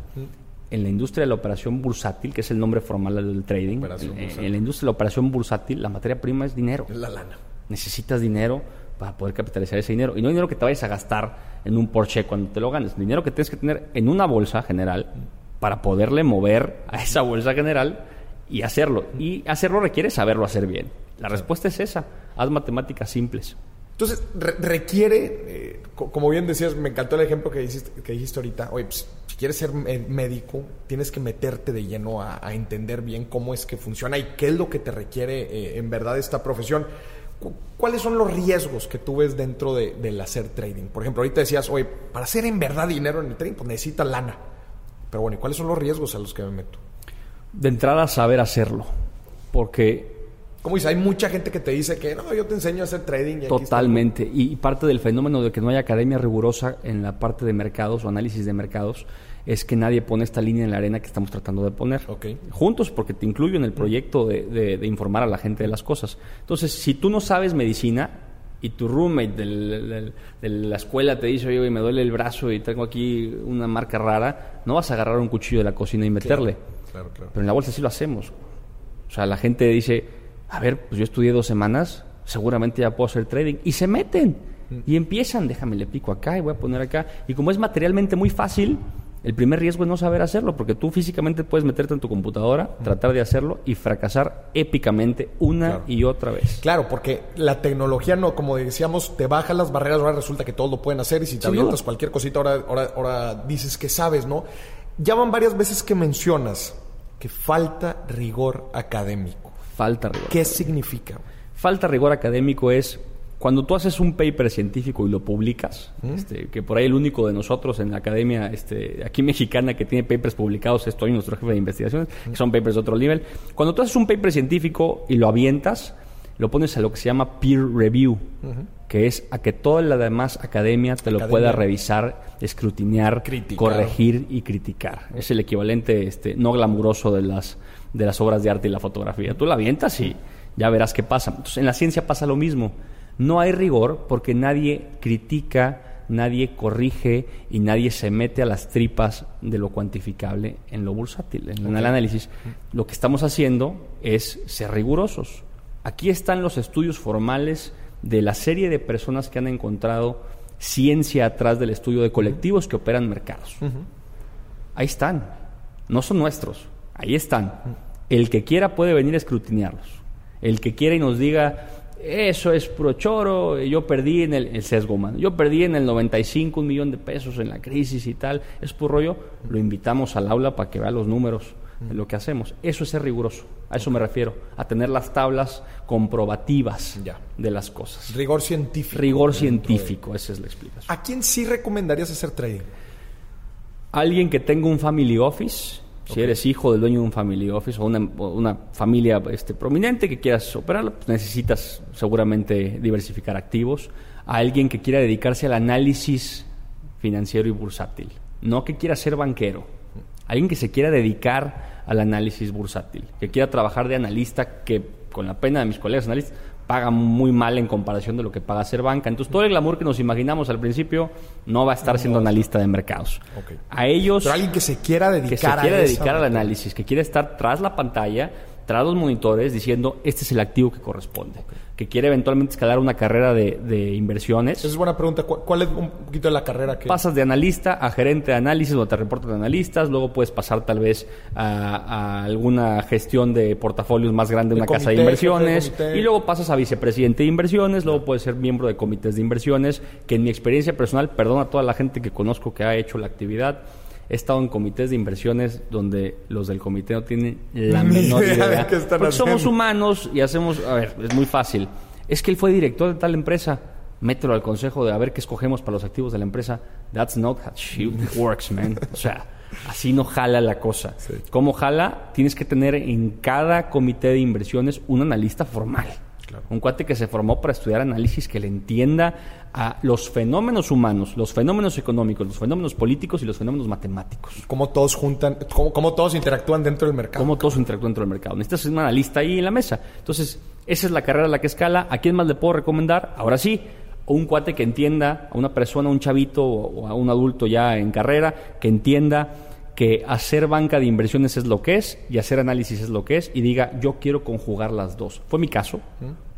en la industria de la operación bursátil, que es el nombre formal del trading, en, la industria de la operación bursátil, la materia prima es dinero. Es la lana. Necesitas dinero para poder capitalizar ese dinero. Y no dinero que te vayas a gastar en un Porsche cuando te lo ganes. Dinero que tienes que tener en una bolsa general para poderle mover a esa bolsa general y hacerlo. Y hacerlo requiere saberlo hacer bien. La respuesta es esa. Haz matemáticas simples. Entonces, requiere, eh, como bien decías, me encantó el ejemplo que dijiste, que dijiste ahorita. Oye, pues, si quieres ser médico, tienes que meterte de lleno a, entender bien cómo es que funciona y qué es lo que te requiere eh, en verdad esta profesión. ¿Cuáles son los riesgos que tú ves dentro de, del hacer trading? Por ejemplo, ahorita decías, oye, para hacer en verdad dinero en el trading, pues necesitas lana. Pero bueno, ¿y cuáles son los riesgos a los que me meto? De entrada, saber hacerlo. Porque como dice, hay mucha gente que te dice que no, yo te enseño a hacer trading. Y Totalmente. Y parte del fenómeno de que no hay academia rigurosa en la parte de mercados o análisis de mercados es que nadie pone esta línea en la arena que estamos tratando de poner. Juntos, porque te incluyo en el proyecto de, informar a la gente de las cosas. Entonces, si tú no sabes medicina y tu roommate de la escuela te dice, oye, me duele el brazo y tengo aquí una marca rara, no vas a agarrar un cuchillo de la cocina y meterle. claro, claro. Pero en la bolsa sí lo hacemos. O sea, la gente dice a ver, pues yo estudié dos semanas, seguramente ya puedo hacer trading. Y se meten y empiezan, déjame le pico acá y voy a poner acá. Y como es materialmente muy fácil, el primer riesgo es no saber hacerlo, porque tú físicamente puedes meterte en tu computadora, tratar de hacerlo y fracasar épicamente una y otra vez. Claro, porque la tecnología no, como decíamos, te baja las barreras, ahora resulta que todo lo pueden hacer y si te avientas cualquier cosita, ahora, ahora, ahora dices que sabes, ¿no? Ya van varias veces que mencionas que falta rigor académico. Falta rigor. ¿Qué significa? Falta rigor académico es cuando tú haces un paper científico y lo publicas, ¿Mm? este, que por ahí el único de nosotros en la academia este, aquí mexicana que tiene papers publicados es Toño, nuestro jefe de investigaciones, que son papers de otro nivel. Cuando tú haces un paper científico y lo avientas, lo pones a lo que se llama peer review, que es a que toda la demás academia te lo pueda revisar, escrutinear, corregir y criticar. Es el equivalente este, no glamuroso de las de las obras de arte y la fotografía. Tú la avientas y ya verás qué pasa. Entonces, en la ciencia pasa lo mismo. No hay rigor porque nadie critica, nadie corrige y nadie se mete a las tripas de lo cuantificable en lo bursátil, en el análisis. Lo que estamos haciendo es ser rigurosos. Aquí están los estudios formales de la serie de personas que han encontrado ciencia atrás del estudio de colectivos que operan mercados. Ahí están. No son nuestros Ahí están. El que quiera puede venir a escrutinearlos. El que quiera y nos diga, eso es puro choro, yo perdí en el, sesgo humano, yo perdí en el 95 un millón de pesos en la crisis y tal, es puro rollo, lo invitamos al aula para que vea los números de lo que hacemos. Eso es ser riguroso. A eso me refiero. A tener las tablas comprobativas Ya. de las cosas. Rigor científico. Rigor dentro de- científico, esa es la explicación. ¿A quién sí recomendarías hacer trading? Alguien que tenga un family office, si eres hijo del dueño de un family office o una, familia este, prominente que quieras operarlo, pues necesitas seguramente diversificar activos. A alguien que quiera dedicarse al análisis financiero y bursátil, no que quiera ser banquero. Alguien que se quiera dedicar al análisis bursátil, que quiera trabajar de analista, que con la pena de mis colegas analistas, paga muy mal en comparación de lo que paga ser banca. Entonces, todo el glamour que nos imaginamos al principio no va a estar siendo analista de mercados. A ellos Pero alguien que se quiera dedicar que se quiera dedicar al análisis, que quiere estar tras la pantalla, tras los monitores, diciendo este es el activo que corresponde, que quiere eventualmente escalar una carrera de, de inversiones. Esa es buena pregunta. ¿Cuál, cuál es un poquito de la carrera que... Pasas de analista a gerente de análisis, donde te reportan analistas, luego puedes pasar tal vez a, a alguna gestión de portafolios más grande de una casa de inversiones, de y luego pasas a vicepresidente de inversiones, luego puedes ser miembro de comités de inversiones, que en mi experiencia personal, perdón a toda la gente que conozco que ha hecho la actividad, he estado en comités de inversiones donde los del comité no tienen la menor idea idea. de qué están Porque somos humanos y hacemos, a ver, es muy fácil. Es que él fue director de tal empresa. Mételo al consejo de a ver qué escogemos para los activos de la empresa. That's not how shit [LAUGHS] works, man. O sea, así no jala la cosa. ¿Cómo jala? Tienes que tener en cada comité de inversiones un analista formal. Un cuate que se formó para estudiar análisis, que le entienda a los fenómenos humanos, los fenómenos económicos, los fenómenos políticos y los fenómenos matemáticos. Cómo todos juntan... Cómo, cómo todos interactúan dentro del mercado. Cómo todos interactúan dentro del mercado. Necesitas un analista ahí en la mesa. Entonces, esa es la carrera a la que escala. ¿A quién más le puedo recomendar? Ahora sí, un cuate que entienda, a una persona, a un chavito o a un adulto ya en carrera, que entienda que hacer banca de inversiones es lo que es y hacer análisis es lo que es y diga, yo quiero conjugar las dos. Fue mi caso.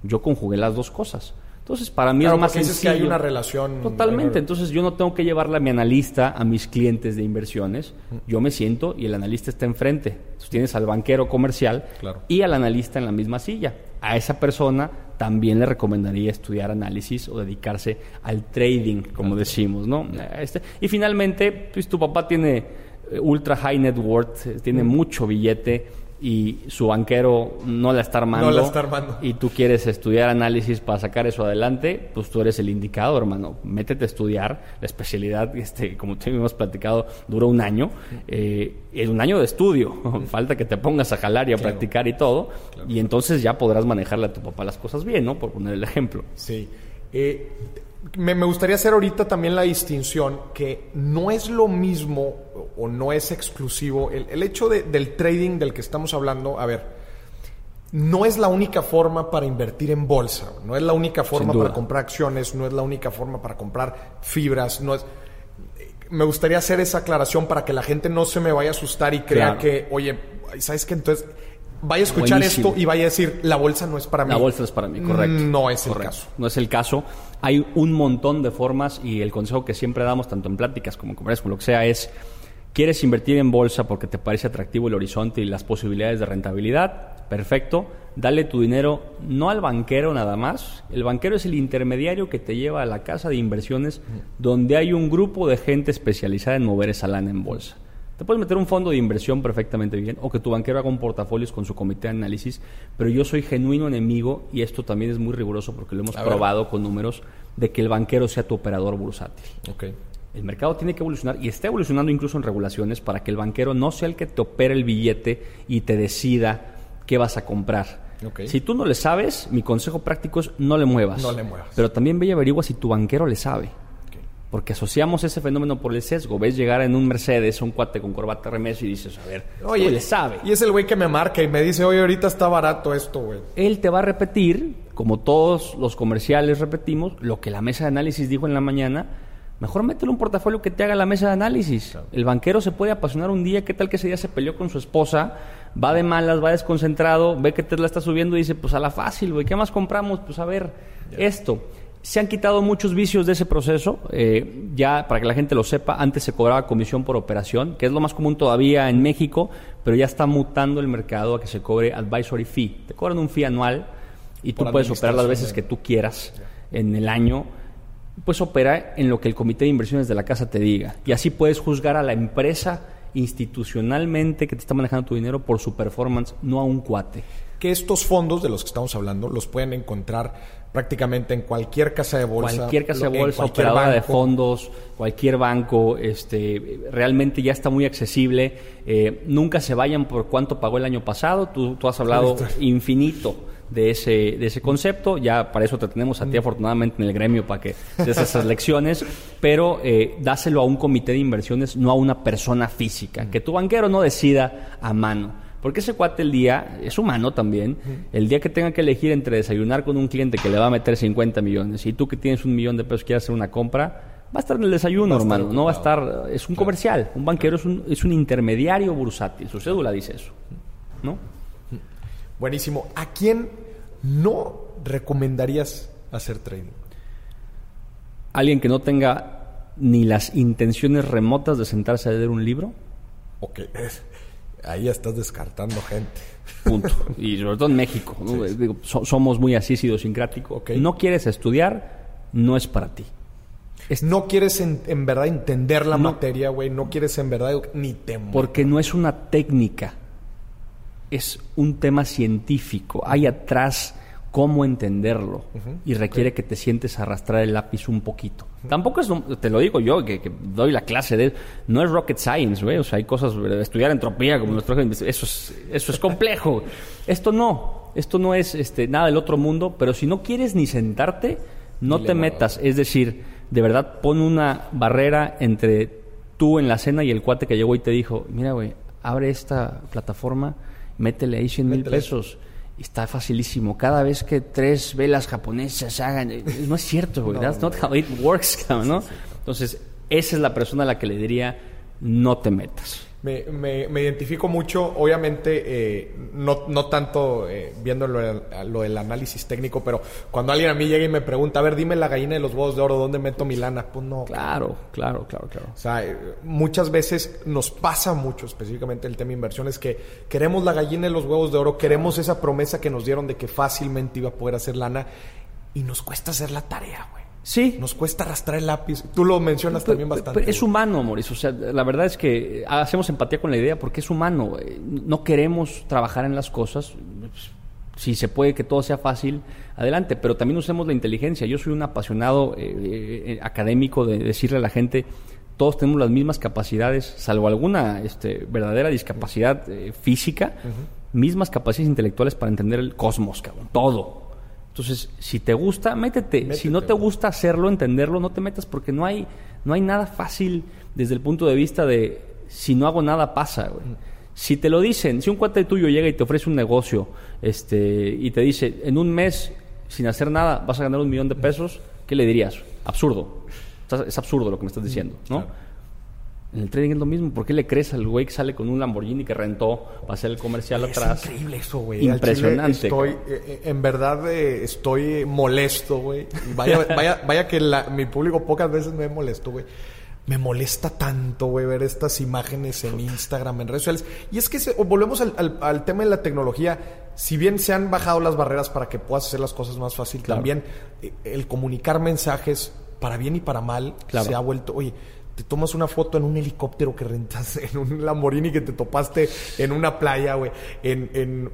Yo conjugué las dos cosas. Entonces, para mí Claro, es más porque dices que sencillo. hay una relación... Totalmente. Entonces yo no tengo que llevarle a mi analista a mis clientes de inversiones. Yo me siento y el analista está enfrente. Entonces tienes al banquero comercial Claro. y al analista en la misma silla. A esa persona también le recomendaría estudiar análisis o dedicarse al trading, como decimos, ¿no? Este, y finalmente, pues tu papá tiene ultra high net worth, tiene mucho billete y su banquero no la está armando. No la está armando. Y tú quieres estudiar análisis para sacar eso adelante, pues tú eres el indicado, hermano. Métete a estudiar. La especialidad, este, como te hemos platicado, dura un año. Eh, es un año de estudio. Falta que te pongas a jalar y a practicar y todo. Y entonces ya podrás manejarle a tu papá las cosas bien, ¿no? Por poner el ejemplo. Sí. Eh, me, me gustaría hacer ahorita también la distinción que no es lo mismo o no es exclusivo. El, el hecho de- del trading del que estamos hablando, a ver, no es la única forma para invertir en bolsa, no es la única forma para comprar acciones, no es la única forma para comprar fibras, no es... Me gustaría hacer esa aclaración para que la gente no se me vaya a asustar y crea Claro. que, oye, ¿sabes qué? Entonces vaya a escuchar Buenísimo. esto y vaya a decir, la bolsa no es para mí. La bolsa es para mí, correcto. No es el caso. No es el caso. Hay un montón de formas y el consejo que siempre damos, tanto en pláticas como en conferencias, como lo que sea, es, ¿quieres invertir en bolsa porque te parece atractivo el horizonte y las posibilidades de rentabilidad? Perfecto. Dale tu dinero no al banquero nada más. El banquero es el intermediario que te lleva a la casa de inversiones donde hay un grupo de gente especializada en mover esa lana en bolsa. Te puedes meter un fondo de inversión perfectamente bien o que tu banquero haga un portafolio con su comité de análisis, pero yo soy genuino enemigo y esto también es muy riguroso porque lo hemos A ver. probado con números de que el banquero sea tu operador bursátil. El mercado tiene que evolucionar y está evolucionando incluso en regulaciones para que el banquero no sea el que te opere el billete y te decida qué vas a comprar. Si tú no le sabes, mi consejo práctico es no le muevas. No le muevas. Pero también ve y averigua si tu banquero le sabe. Porque asociamos ese fenómeno por el sesgo. Ves llegar en un Mercedes un cuate con corbata remes y dices, a ver, Oye, oye, le sabe. Y es el güey que me marca y me dice, oye, ahorita está barato esto, güey. Él te va a repetir, como todos los comerciales repetimos, lo que la mesa de análisis dijo en la mañana. Mejor métele un portafolio que te haga la mesa de análisis. El banquero se puede apasionar un día. ¿Qué tal que ese día se peleó con su esposa? Va de malas, va desconcentrado, ve que Tesla está subiendo y dice, pues a la fácil, güey, ¿qué más compramos? Pues a ver, esto. Se han quitado muchos vicios de ese proceso. eh, ya, para que la gente lo sepa, antes se cobraba comisión por operación, que es lo más común todavía en México, pero ya está mutando el mercado a que se cobre advisory fee. Te cobran un fee anual y tú puedes operar las veces que tú quieras en el año. Pues opera en lo que el comité de inversiones de la casa te diga. Y así puedes juzgar a la empresa institucionalmente que te está manejando tu dinero por su performance, no a un cuate. Que estos fondos de los que estamos hablando los pueden encontrar prácticamente en cualquier casa de bolsa. Cualquier casa de bolsa, operadora de banco. fondos, cualquier banco, este, realmente ya está muy accesible. Eh, nunca se vayan por cuánto pagó el año pasado. Tú, tú has hablado infinito de ese, de ese concepto. Ya para eso te tenemos a ti afortunadamente en el gremio para que des esas lecciones. Pero eh, dáselo a un comité de inversiones, no a una persona física. Que tu banquero no decida a mano. Porque ese cuate el día, es humano también, el día que tenga que elegir entre desayunar con un cliente que le va a meter 50 millones y tú que tienes un millón de pesos quieres hacer una compra, va a estar en el desayuno, hermano. No va a estar, es un comercial. Un banquero es, un, es un intermediario bursátil. Su cédula dice eso. ¿No? Buenísimo. ¿A quién no recomendarías hacer trading? Alguien que no tenga ni las intenciones remotas de sentarse a leer un libro, Ok, es- ahí estás descartando gente. punto. y sobre todo en México. ¿no? Digo, so- somos muy así idiosincráticos. Ok. No quieres estudiar, no es para ti. Es- No quieres en, en verdad entender la No. materia, güey. No quieres en verdad ni te Porque no es una técnica, es un tema científico. Hay atrás cómo entenderlo y requiere que te sientes a arrastrar el lápiz un poquito. Tampoco es, te lo digo yo, que, que doy la clase de... No es rocket science, güey. O sea, hay cosas... Estudiar entropía como nuestro... Eso es, eso es complejo. Esto no. Esto no es este, nada del otro mundo. Pero si no quieres ni sentarte, no Dile te metas. Es decir, de verdad pon una barrera entre tú en la cena y el cuate que llegó y te dijo, mira, güey, abre esta plataforma, métele ahí 100 mil pesos. Está facilísimo. Cada vez que tres velas japonesas hagan... No es cierto, güey. That's not how it works, ¿no? Entonces, esa es la persona a la que le diría, no te metas. Me, me- me identifico mucho, obviamente, eh, no, no tanto eh, viendo lo, del- lo del análisis técnico, pero cuando alguien a mí llega y me pregunta, a ver, dime la gallina de los huevos de oro, ¿dónde meto mi lana? Pues no. Claro, claro, claro, claro. O sea, eh, muchas veces nos pasa mucho, específicamente el tema de inversiones, que queremos la gallina de los huevos de oro, queremos esa promesa que nos dieron de que fácilmente iba a poder hacer lana y nos cuesta hacer la tarea, güey. Sí, Nos cuesta arrastrar el lápiz. Tú lo mencionas Pero- también bastante. pero es humano, Mauricio. O sea, la verdad es que hacemos empatía con la idea porque es humano. Eh, No queremos trabajar en las cosas. Si se puede que todo sea fácil, adelante. Pero también usemos la inteligencia. Yo soy un apasionado eh, eh, académico de decirle a la gente, todos tenemos las mismas capacidades, salvo alguna este, verdadera discapacidad eh, física, mismas capacidades intelectuales para entender el cosmos, cabrón. Todo. Entonces, si te gusta, métete. Si no te gusta hacerlo, entenderlo, no te metas porque no hay, no hay nada fácil desde el punto de vista de si no hago nada pasa, güey. Si te lo dicen, si un cuate tuyo llega y te ofrece un negocio este, y te dice, en un mes, sin hacer nada, vas a ganar un millón de pesos, ¿qué le dirías? Absurdo. Es absurdo lo que me estás diciendo, ¿no? En el trading es lo mismo. ¿Por qué le crees al güey que sale con un Lamborghini que rentó para hacer el comercial Es atrás? increíble eso, güey. Impresionante, Estoy, eh, eh, en verdad, eh, estoy molesto, güey. Vaya, [LAUGHS] vaya, vaya que la- mi público pocas veces me molesto, güey. Me molesta tanto, güey, ver estas imágenes en Instagram, en redes sociales. Y es que se- volvemos al, al- al tema de la tecnología. Si bien se han bajado las barreras para que puedas hacer las cosas más fácil, Claro. también eh, el comunicar mensajes para bien y para mal Claro. se ha vuelto, oye, te tomas una foto en un helicóptero que rentas, en un Lamborghini que te topaste en una playa, güey, en, en,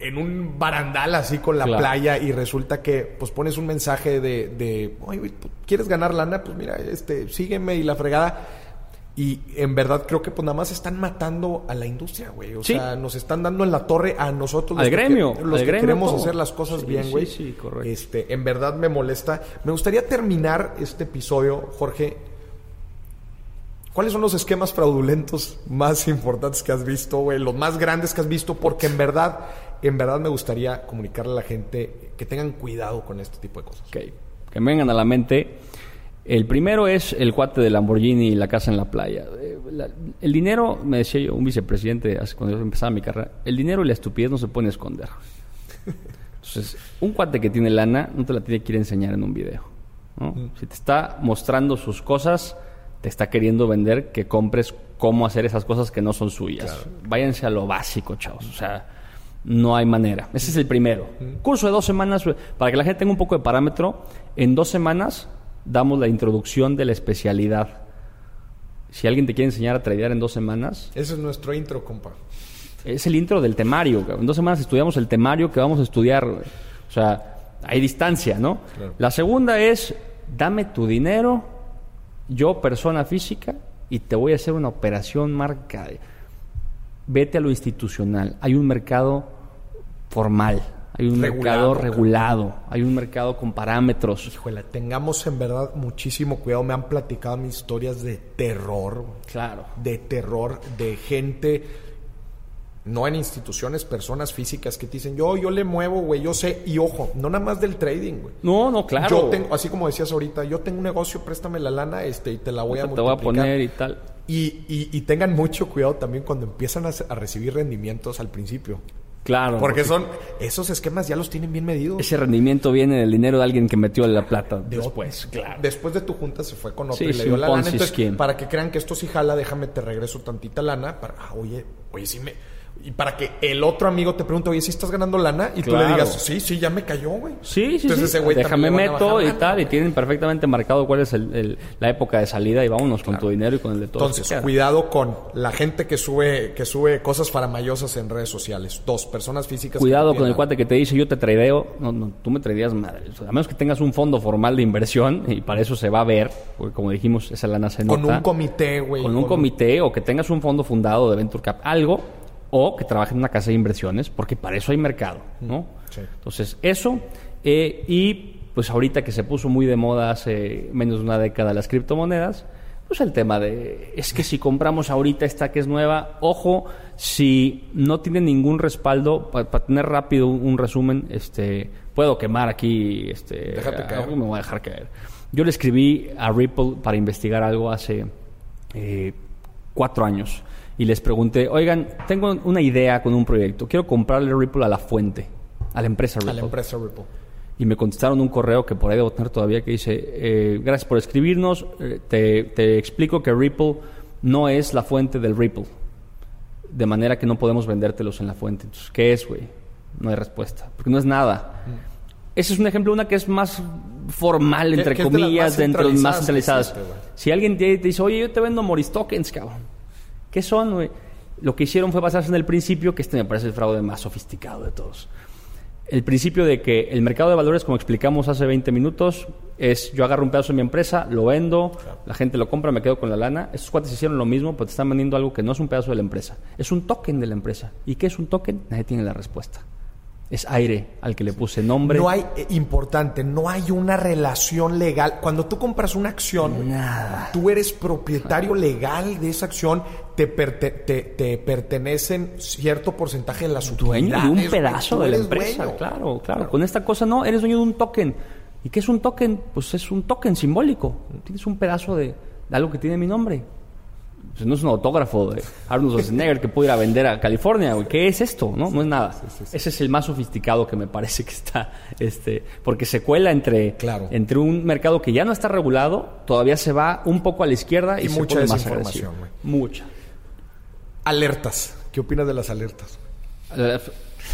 en un barandal así con la Claro. playa y resulta que pues pones un mensaje de, de oye, güey, ¿tú ¿quieres ganar lana? Pues mira, este, sígueme y la fregada. Y en verdad creo que pues nada más están matando a la industria, güey. O Sí. sea, nos están dando en la torre a nosotros Al que- gremio, los al que gremio queremos todo. hacer las cosas Sí, bien, sí, güey. sí, correcto. Este, en verdad me molesta. Me gustaría terminar este episodio, Jorge. ¿Cuáles son los esquemas fraudulentos más importantes que has visto, güey? Los más grandes que has visto, porque en verdad, en verdad me gustaría comunicarle a la gente que tengan cuidado con este tipo de cosas. Ok, que me vengan a la mente. El primero es el cuate de Lamborghini y la casa en la playa. Eh, el dinero, me decía yo, un vicepresidente hace- cuando yo empezaba mi carrera, el dinero y la estupidez no se pueden esconder. Entonces, un cuate que tiene lana no te la tiene que ir a enseñar en un video. ¿no? Si te está mostrando sus cosas, te está queriendo vender que compres cómo hacer esas cosas que no son suyas. Váyanse a lo básico, chavos. O sea, no hay manera. Ese es el primero. Curso de dos semanas, para que la gente tenga un poco de parámetro, en dos semanas damos la introducción de la especialidad. Si alguien te quiere enseñar a tradear en dos semanas, Ese es nuestro intro, compa. es el intro del temario. En dos semanas estudiamos el temario que vamos a estudiar. O sea, hay distancia, ¿no? Claro. La segunda es, dame tu dinero, yo persona física, y te voy a hacer una operación marca. Vete a lo institucional. Hay un mercado formal, hay un Regulado, mercado regulado, hay un mercado con parámetros. Híjole, tengamos en verdad muchísimo cuidado. Me han platicado mis historias de terror. Claro. de terror de gente, no en instituciones, personas físicas que te dicen, yo, yo le muevo, güey, yo sé, y ojo, no nada más del trading, güey. No, no, claro. Yo tengo, así como decías ahorita, yo tengo un negocio, préstame la lana, este, y te la voy a te voy a multiplicar. poner y tal. Y, y- y tengan mucho cuidado también cuando empiezan a, a recibir rendimientos al principio. Claro. Porque son, esos esquemas ya los tienen bien medidos. Ese rendimiento viene del dinero de alguien que metió la plata De después. otro. Claro. Después de tu junta se fue con otro Sí, y le dio la lana. Entonces, para que crean que esto sí jala, déjame te regreso tantita lana. Para, ah, oye, oye, sí me. Y para que el otro amigo te pregunte, oye, ¿sí estás ganando lana? Y tú le Claro. digas, sí, sí, ya me cayó, güey. Sí, sí, Entonces sí. ese güey Déjame meto y lana, tal. Y tienen perfectamente marcado cuál es el- el- la época de salida y vámonos con tu dinero y con el de todos. Entonces, cuidado con la gente que sube, que sube cosas faramayosas en redes sociales. Dos, personas físicas. Cuidado no con el cuate que te dice yo te tradeo. No, no, tú me tradeas madre. O sea, a menos que tengas un fondo formal de inversión y para eso se va a ver, porque como dijimos, esa lana se nota. Con un comité, güey. con un comité o que tengas un fondo fundado de Venture Cap, algo, o que trabajes en una casa de inversiones, porque para eso hay mercado, ¿no? Sí. Entonces, eso, eh, y pues ahorita que se puso muy de moda hace menos de una década las criptomonedas, pues el tema de, es que si compramos ahorita esta que es nueva, ojo, si no tiene ningún respaldo, para tener rápido un, un resumen, este, puedo quemar aquí, este, Déjate caer. me voy a dejar caer. Yo le escribí a Ripple para investigar algo hace eh, cuatro años y les pregunté, oigan, tengo una idea con un proyecto, quiero comprarle Ripple a la fuente, a la empresa Ripple. A la empresa Ripple. Y me contestaron un correo que por ahí debo tener todavía que dice, eh, gracias por escribirnos, eh, te, te explico que Ripple no es la fuente del Ripple, de manera que no podemos vendértelos en la fuente. Entonces, ¿qué es, güey? No hay respuesta, porque no es nada. Ese es un ejemplo, una que es más formal, entre de comillas, dentro de las más centralizadas existe, si alguien te, te dice, oye, yo te vendo Morris Tokens, cabrón. ¿Qué son? Lo que hicieron fue basarse en el principio, que este me parece el fraude más sofisticado de todos. El principio de que el mercado de valores, como explicamos hace 20 minutos, es yo agarro un pedazo de mi empresa, lo vendo, la gente lo compra, me quedo con la lana. Estos cuates hicieron lo mismo, pero te están vendiendo algo que no es un pedazo de la empresa. Es un token de la empresa. ¿Y qué es un token? Nadie tiene la respuesta. Es aire al que le puse nombre. No hay, eh, importante, no hay una relación legal. Cuando tú compras una acción, Nada. tú eres propietario legal de esa acción, te, perte- te, te pertenecen cierto porcentaje de las dueño de un pedazo de la empresa, dueño. claro, claro. Con esta cosa no, eres dueño de un token. ¿Y qué es un token? Pues es un token simbólico. Tienes un pedazo de, de algo que tiene mi nombre. Pues no es un autógrafo de Arnold Schwarzenegger que puedo ir a vender a California, güey. ¿Qué es esto? No, no es nada. Ese es el más sofisticado que me parece que está, este, porque se cuela entre, Claro. entre un mercado que ya no está regulado, todavía se va un poco a la izquierda y, Y se mucha pone más güey. Mucha. Alertas. ¿Qué opinas de las alertas?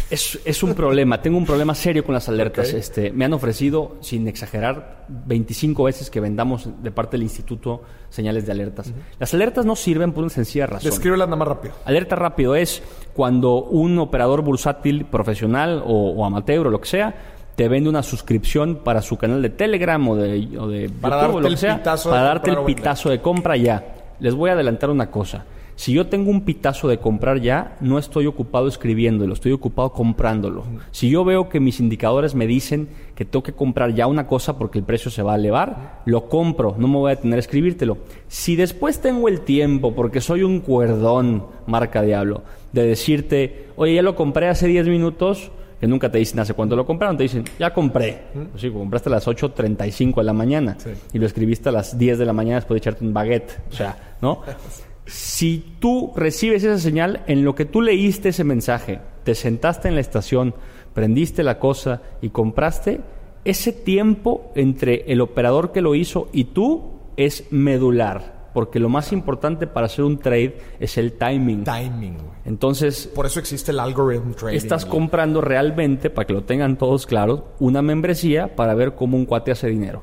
Es, es un problema, tengo un problema serio con las alertas. Este, me han ofrecido, sin exagerar, 25 veces que vendamos de parte del instituto señales de alertas. Las alertas no sirven por una sencilla razón. Descríbelas nada más rápido. Alerta rápido es cuando un operador bursátil profesional o, o amateur o lo que sea te vende una suscripción para su canal de Telegram o de, o de Para YouTube o lo que sea, para darte el pitazo de compra ya. Les voy a adelantar una cosa. Si yo tengo un pitazo de comprar ya, no estoy ocupado escribiéndolo, estoy ocupado comprándolo. Si yo veo que mis indicadores me dicen que tengo que comprar ya una cosa porque el precio se va a elevar, lo compro, no me voy a tener a escribírtelo. Si después tengo el tiempo, porque soy un cuerdón, marca diablo, de decirte, oye, ya lo compré hace 10 minutos, que nunca te dicen hace cuánto lo compraron, te dicen, ya compré. Pues sí, compraste a las 8.35 de la mañana Sí. y lo escribiste a las 10 de la mañana después de echarte un baguette. O sea, ¿no? [LAUGHS] Si tú recibes esa señal, en lo que tú leíste ese mensaje, te sentaste en la estación, prendiste la cosa y compraste, ese tiempo entre el operador que lo hizo y tú es medular. Porque lo más importante para hacer un trade es el timing. Timing, güey. Entonces, Por eso existe el algorithm trading. estás güey. comprando realmente, para que lo tengan todos claros, una membresía para ver cómo un cuate hace dinero.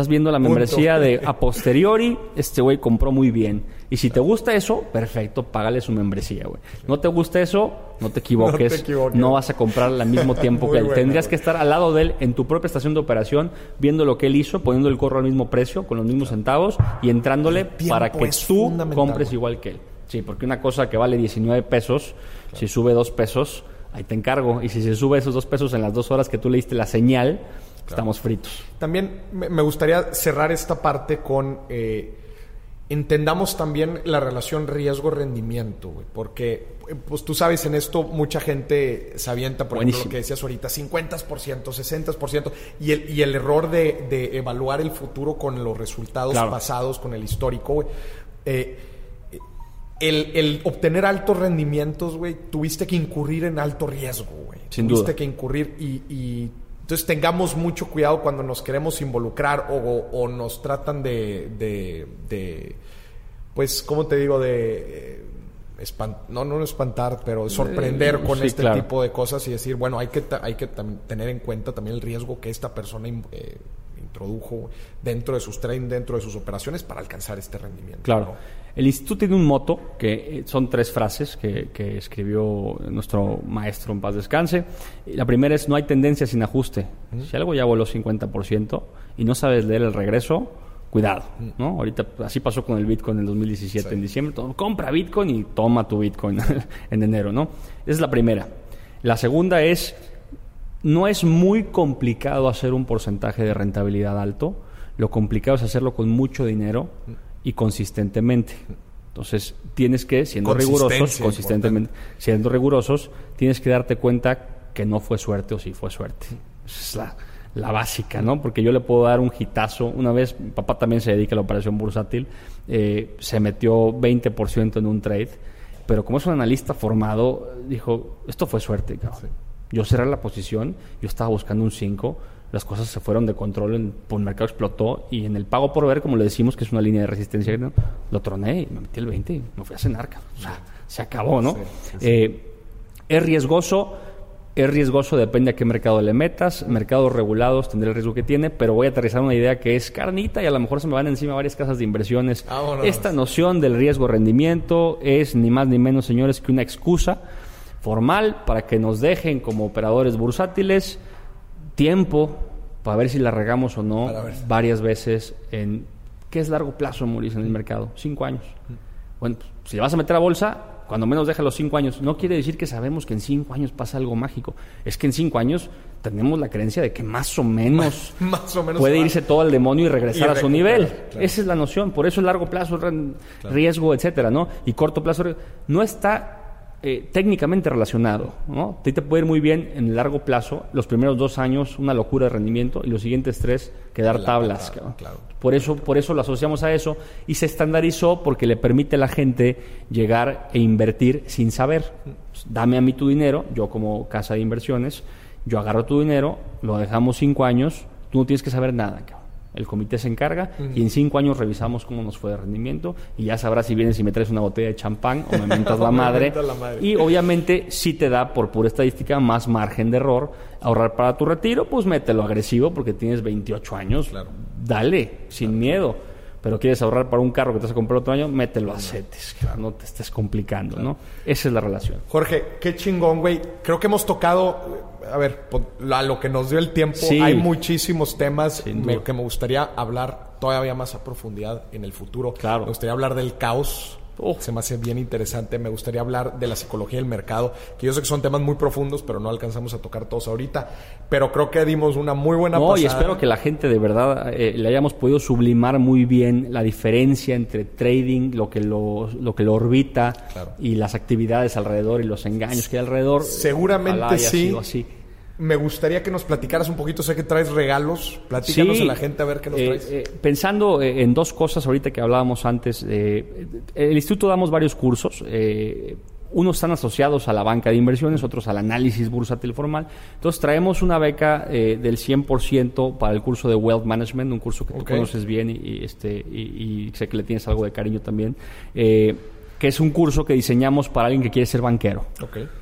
Estás viendo la membresía de [LAUGHS] a posteriori, este güey compró muy bien. Y si te gusta eso, perfecto, págale su membresía, güey. No te gusta eso, no te equivoques. [LAUGHS] No, te equivoques. no vas a comprar al mismo tiempo que él. Tendrías que estar al lado de él en tu propia estación de operación, viendo lo que él hizo, poniendo el corro al mismo precio, con los mismos centavos y entrándole para que tú compres igual que él. Sí, porque una cosa que vale 19 pesos, si sube 2 pesos, ahí te encargo. Y si se sube esos 2 pesos en las dos horas que tú le diste la señal, estamos fritos. También me gustaría cerrar esta parte con... Eh, entendamos también la relación riesgo-rendimiento, güey, porque pues tú sabes, en esto mucha gente se avienta, por ejemplo, lo que decías ahorita, 50%, 60%, y el, y el error de, evaluar el futuro con los resultados pasados, con el histórico, güey. Eh, el, obtener altos rendimientos, güey, tuviste que incurrir en alto riesgo, güey. Sin tuviste que incurrir y entonces tengamos mucho cuidado cuando nos queremos involucrar o, nos tratan de, de, pues, ¿cómo te digo? De... Eh, no, no espantar, pero sorprender eh, con este tipo de cosas y decir, bueno, hay que, hay que tener en cuenta también el riesgo que esta persona eh, introdujo dentro de sus trading, dentro de sus operaciones para alcanzar este rendimiento. Claro. El instituto tiene un moto que eh, son tres frases que, escribió nuestro maestro en paz descanse. La primera es no hay tendencia sin ajuste. Si algo ya voló 50% y no sabes leer el regreso, cuidado, ¿no? Ahorita así pasó con el Bitcoin en el 2017 en diciembre, todo, compra Bitcoin y toma tu Bitcoin [LAUGHS] en enero, ¿no? Esa es la primera. La segunda es no es muy complicado hacer un porcentaje de rentabilidad alto, lo complicado es hacerlo con mucho dinero y consistentemente. Entonces, tienes que, siendo rigurosos, consistentemente, siendo rigurosos, tienes que darte cuenta que no fue suerte o si fue suerte. Esa es la, básica, ¿no? Porque yo le puedo dar un hitazo. Una vez, mi papá también se dedica a la operación bursátil, eh, se metió 20% en un trade, pero como es un analista formado, dijo, esto fue suerte, Yo cerré la posición, yo estaba buscando un 5, las cosas se fueron de control, el, el mercado explotó y en el pago por ver, como le decimos, que es una línea de resistencia, lo troné y me metí el 20 y me fui a cenar. O sea, se acabó, ¿no? Eh, es riesgoso, es riesgoso, depende a qué mercado le metas. Mercados regulados tendré el riesgo que tiene, pero voy a aterrizar una idea que es carnita y a lo mejor se me van encima varias casas de inversiones. Esta noción del riesgo-rendimiento es ni más ni menos, señores, que una excusa formal para que nos dejen como operadores bursátiles tiempo para ver si la regamos o no varias veces en qué es largo plazo, Mauricio, en el mercado. Cinco años. Bueno, pues, si le vas a meter a bolsa, cuando menos deja los cinco años. No quiere decir que sabemos que en cinco años pasa algo mágico. Es que en cinco años tenemos la creencia de que más o menos, [LAUGHS] puede irse todo al demonio y regresar a su nivel. Esa es la noción. Por eso el largo plazo, riesgo, etcétera, ¿no? Y corto plazo, no está eh, técnicamente relacionado. ¿no? Te, te puede ir muy bien en el largo plazo, los primeros dos años una locura de rendimiento y los siguientes tres quedar tablas. Por, eso, por eso lo asociamos a eso y se estandarizó porque le permite a la gente llegar e invertir sin saber. Dame a mí tu dinero, yo como casa de inversiones, yo agarro tu dinero, lo dejamos cinco años, tú no tienes que saber nada. El comité se encarga y en cinco años revisamos cómo nos fue de rendimiento y ya sabrás si vienes y me traes una botella de champán o me mentas [LAUGHS] la, madre. Y obviamente si te da por pura estadística más margen de error ahorrar para tu retiro, pues mételo agresivo porque tienes 28 años. Dale, sin miedo pero quieres ahorrar para un carro que te vas a comprar otro año, mételo a CETES, no te estés complicando, ¿no? Esa es la relación. Jorge, qué chingón, güey. Creo que hemos tocado, a ver, a lo que nos dio el tiempo, hay muchísimos temas que me gustaría hablar todavía más a profundidad en el futuro. Claro. Me gustaría hablar del caos se me hace bien interesante. Me gustaría hablar de la psicología del mercado, que yo sé que son temas muy profundos, pero no alcanzamos a tocar todos ahorita. Pero creo que dimos una muy buena no, y espero que la gente de verdad eh, le hayamos podido sublimar muy bien la diferencia entre trading, lo que lo, lo que lo orbita y las actividades alrededor y los engaños que hay alrededor. Seguramente sí. Así me gustaría que nos platicaras un poquito. Sé que traes regalos. Platícanos a la gente a ver qué nos eh, traes. Eh, pensando eh, en dos cosas ahorita que hablábamos antes. el instituto damos varios cursos. unos están asociados a la banca de inversiones, otros al análisis bursátil formal. Entonces traemos una beca del 100% para el curso de Wealth Management, un curso que tú conoces bien y, este, y, sé que le tienes algo de cariño también que es un curso que diseñamos para alguien que quiere ser banquero.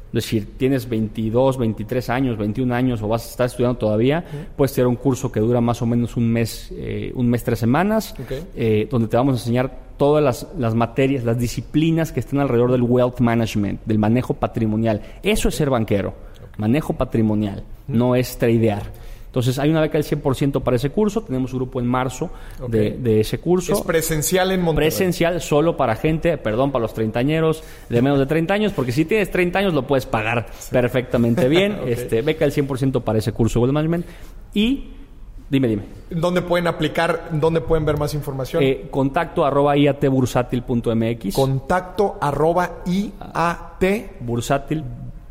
Es decir, tienes 22, 23 años, 21 años o vas a estar estudiando todavía, puedes tener un curso que dura más o menos un mes, eh, un mes, tres semanas, eh, donde te vamos a enseñar todas las, las, materias, las disciplinas que están alrededor del wealth management, del manejo patrimonial. Eso es ser banquero, manejo patrimonial, no es tradear. Entonces, hay una beca del 100% para ese curso. Tenemos un grupo en marzo de, ese curso. Es presencial en Monterrey. Presencial solo para gente, perdón, para los treintañeros de menos de 30 años, porque si tienes 30 años lo puedes pagar perfectamente bien. [LAUGHS] este, beca del 100% para ese curso de Management. Y Dime, dime. ¿Dónde pueden aplicar? ¿Dónde pueden ver más información? Eh, contacto arroba iatbursátil.mx. Contacto arroba iat bursátil.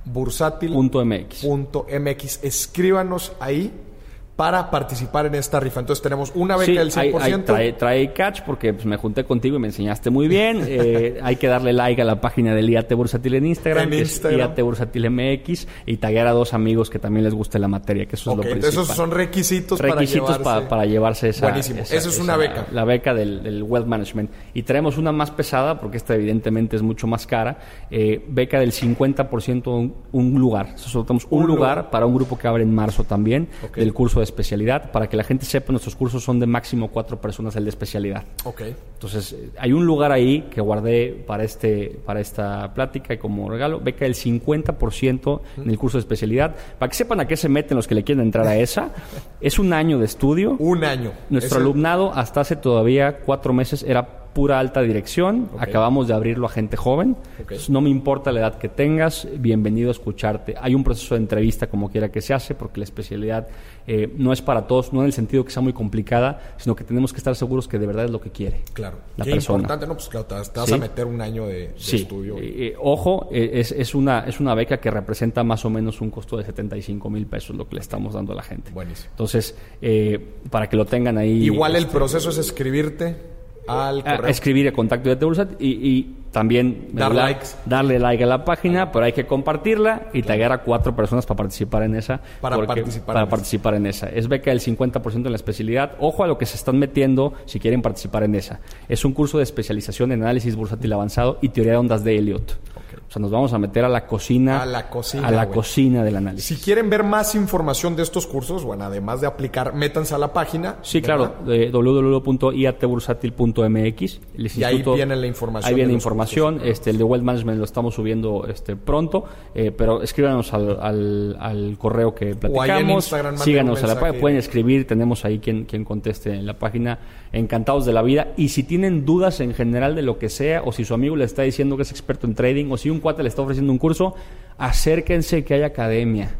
Bursátil.mx. Escríbanos ahí para participar en esta rifa. Entonces tenemos una beca del 100%. trae, trae, catch porque pues, me junté contigo y me enseñaste muy bien. [LAUGHS] Eh, hay que darle like a la página del IAT Bursátil en Instagram, en Instagram. IAT Bursátil MX y taguear a dos amigos que también les guste la materia, que eso es lo principal. Esos son requisitos, requisitos para llevarse. Para, llevarse esa. Buenísimo. Esa, eso es una beca. La beca del, Wealth Management. Y traemos una más pesada porque esta evidentemente es mucho más cara. Eh, beca del 50% un, un lugar. Nosotros un, un lugar, para un grupo que abre en marzo también del curso de especialidad. Para que la gente sepa, nuestros cursos son de máximo cuatro personas el de especialidad. Ok. Entonces, hay un lugar ahí que guardé para, este, para esta plática y como regalo, beca del 50% en el curso de especialidad. Para que sepan a qué se meten los que le quieren entrar a esa, es un año de estudio. Un año. Nuestro alumnado hasta hace todavía cuatro meses era pura alta dirección. Acabamos de abrirlo a gente joven. no me importa la edad que tengas, bienvenido a escucharte. Hay un proceso de entrevista como quiera que se hace, porque la especialidad eh, no es para todos, no en el sentido que sea muy complicada, sino que tenemos que estar seguros que de verdad es lo que quiere. Claro. La Qué persona. importante, ¿no? Pues claro, te vas, a meter un año de, estudio. Eh, ojo, eh, es, es, una, es una beca que representa más o menos un costo de 75 mil pesos lo que le estamos dando a la gente. Buenísimo. Entonces, para que lo tengan ahí. Igual el este, proceso es escribirte al escribir el contacto de Tebursat y, y también Dar likes. darle like a la página, pero hay que compartirla y claro. a cuatro personas para participar en esa. Para participar, para en, participar en esa. Es beca del 50% en la especialidad. Ojo a lo que se están metiendo si quieren participar en esa. Es un curso de especialización en análisis bursátil avanzado y teoría de ondas de Elliot. O sea, nos vamos a meter a la cocina. A la cocina. A la cocina del análisis. Si quieren ver más información de estos cursos, bueno, además de aplicar, métanse a la página. Sí, claro, de www.iatbursátil.mx. Y ahí viene la información. Ahí viene información. Este, el de Wealth Management lo estamos subiendo este, pronto, eh, pero escríbanos al, al, al, correo que platicamos. síganos a la página, pueden escribir, tenemos ahí quien, quien conteste en la página. Encantados de la vida. Y si tienen dudas en general de lo que sea, o si su amigo le está diciendo que es experto en trading, o si un cuate le está ofreciendo un curso, acérquense que hay academia.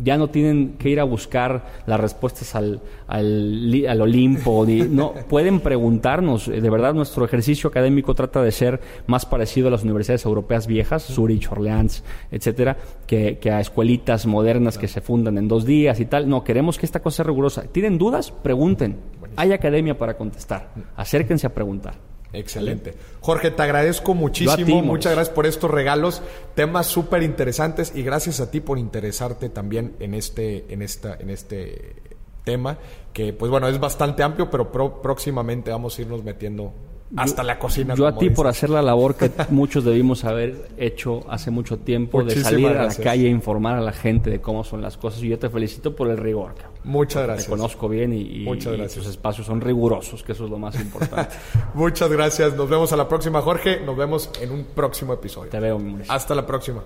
Ya no tienen que ir a buscar las respuestas al, al, al Olimpo. no, [LAUGHS] pueden preguntarnos. De verdad, nuestro ejercicio académico trata de ser más parecido a las universidades europeas viejas, Zurich, Orleans, etcétera, que, que a escuelitas modernas que se fundan en dos días y tal. No, queremos que esta cosa sea rigurosa. ¿Tienen dudas? Pregunten. Hay academia para contestar. Acérquense a preguntar. Excelente. Jorge, te agradezco muchísimo. Muchas gracias por estos regalos, temas súper interesantes y gracias a ti por interesarte también en este, en esta, en este tema, que pues bueno, es bastante amplio, pero próximamente vamos a irnos metiendo hasta la cocina. Yo a ti por hacer la labor que [LAUGHS] muchos debimos haber hecho hace mucho tiempo, de salir a la calle e informar a la gente de cómo son las cosas. Y yo te felicito por el rigor. Muchas gracias. Te conozco bien y, Muchas gracias. tus espacios son rigurosos, que eso es lo más importante. [LAUGHS] Muchas gracias. Nos vemos a la próxima, Jorge. Nos vemos en un próximo episodio. Te veo, Hasta la próxima.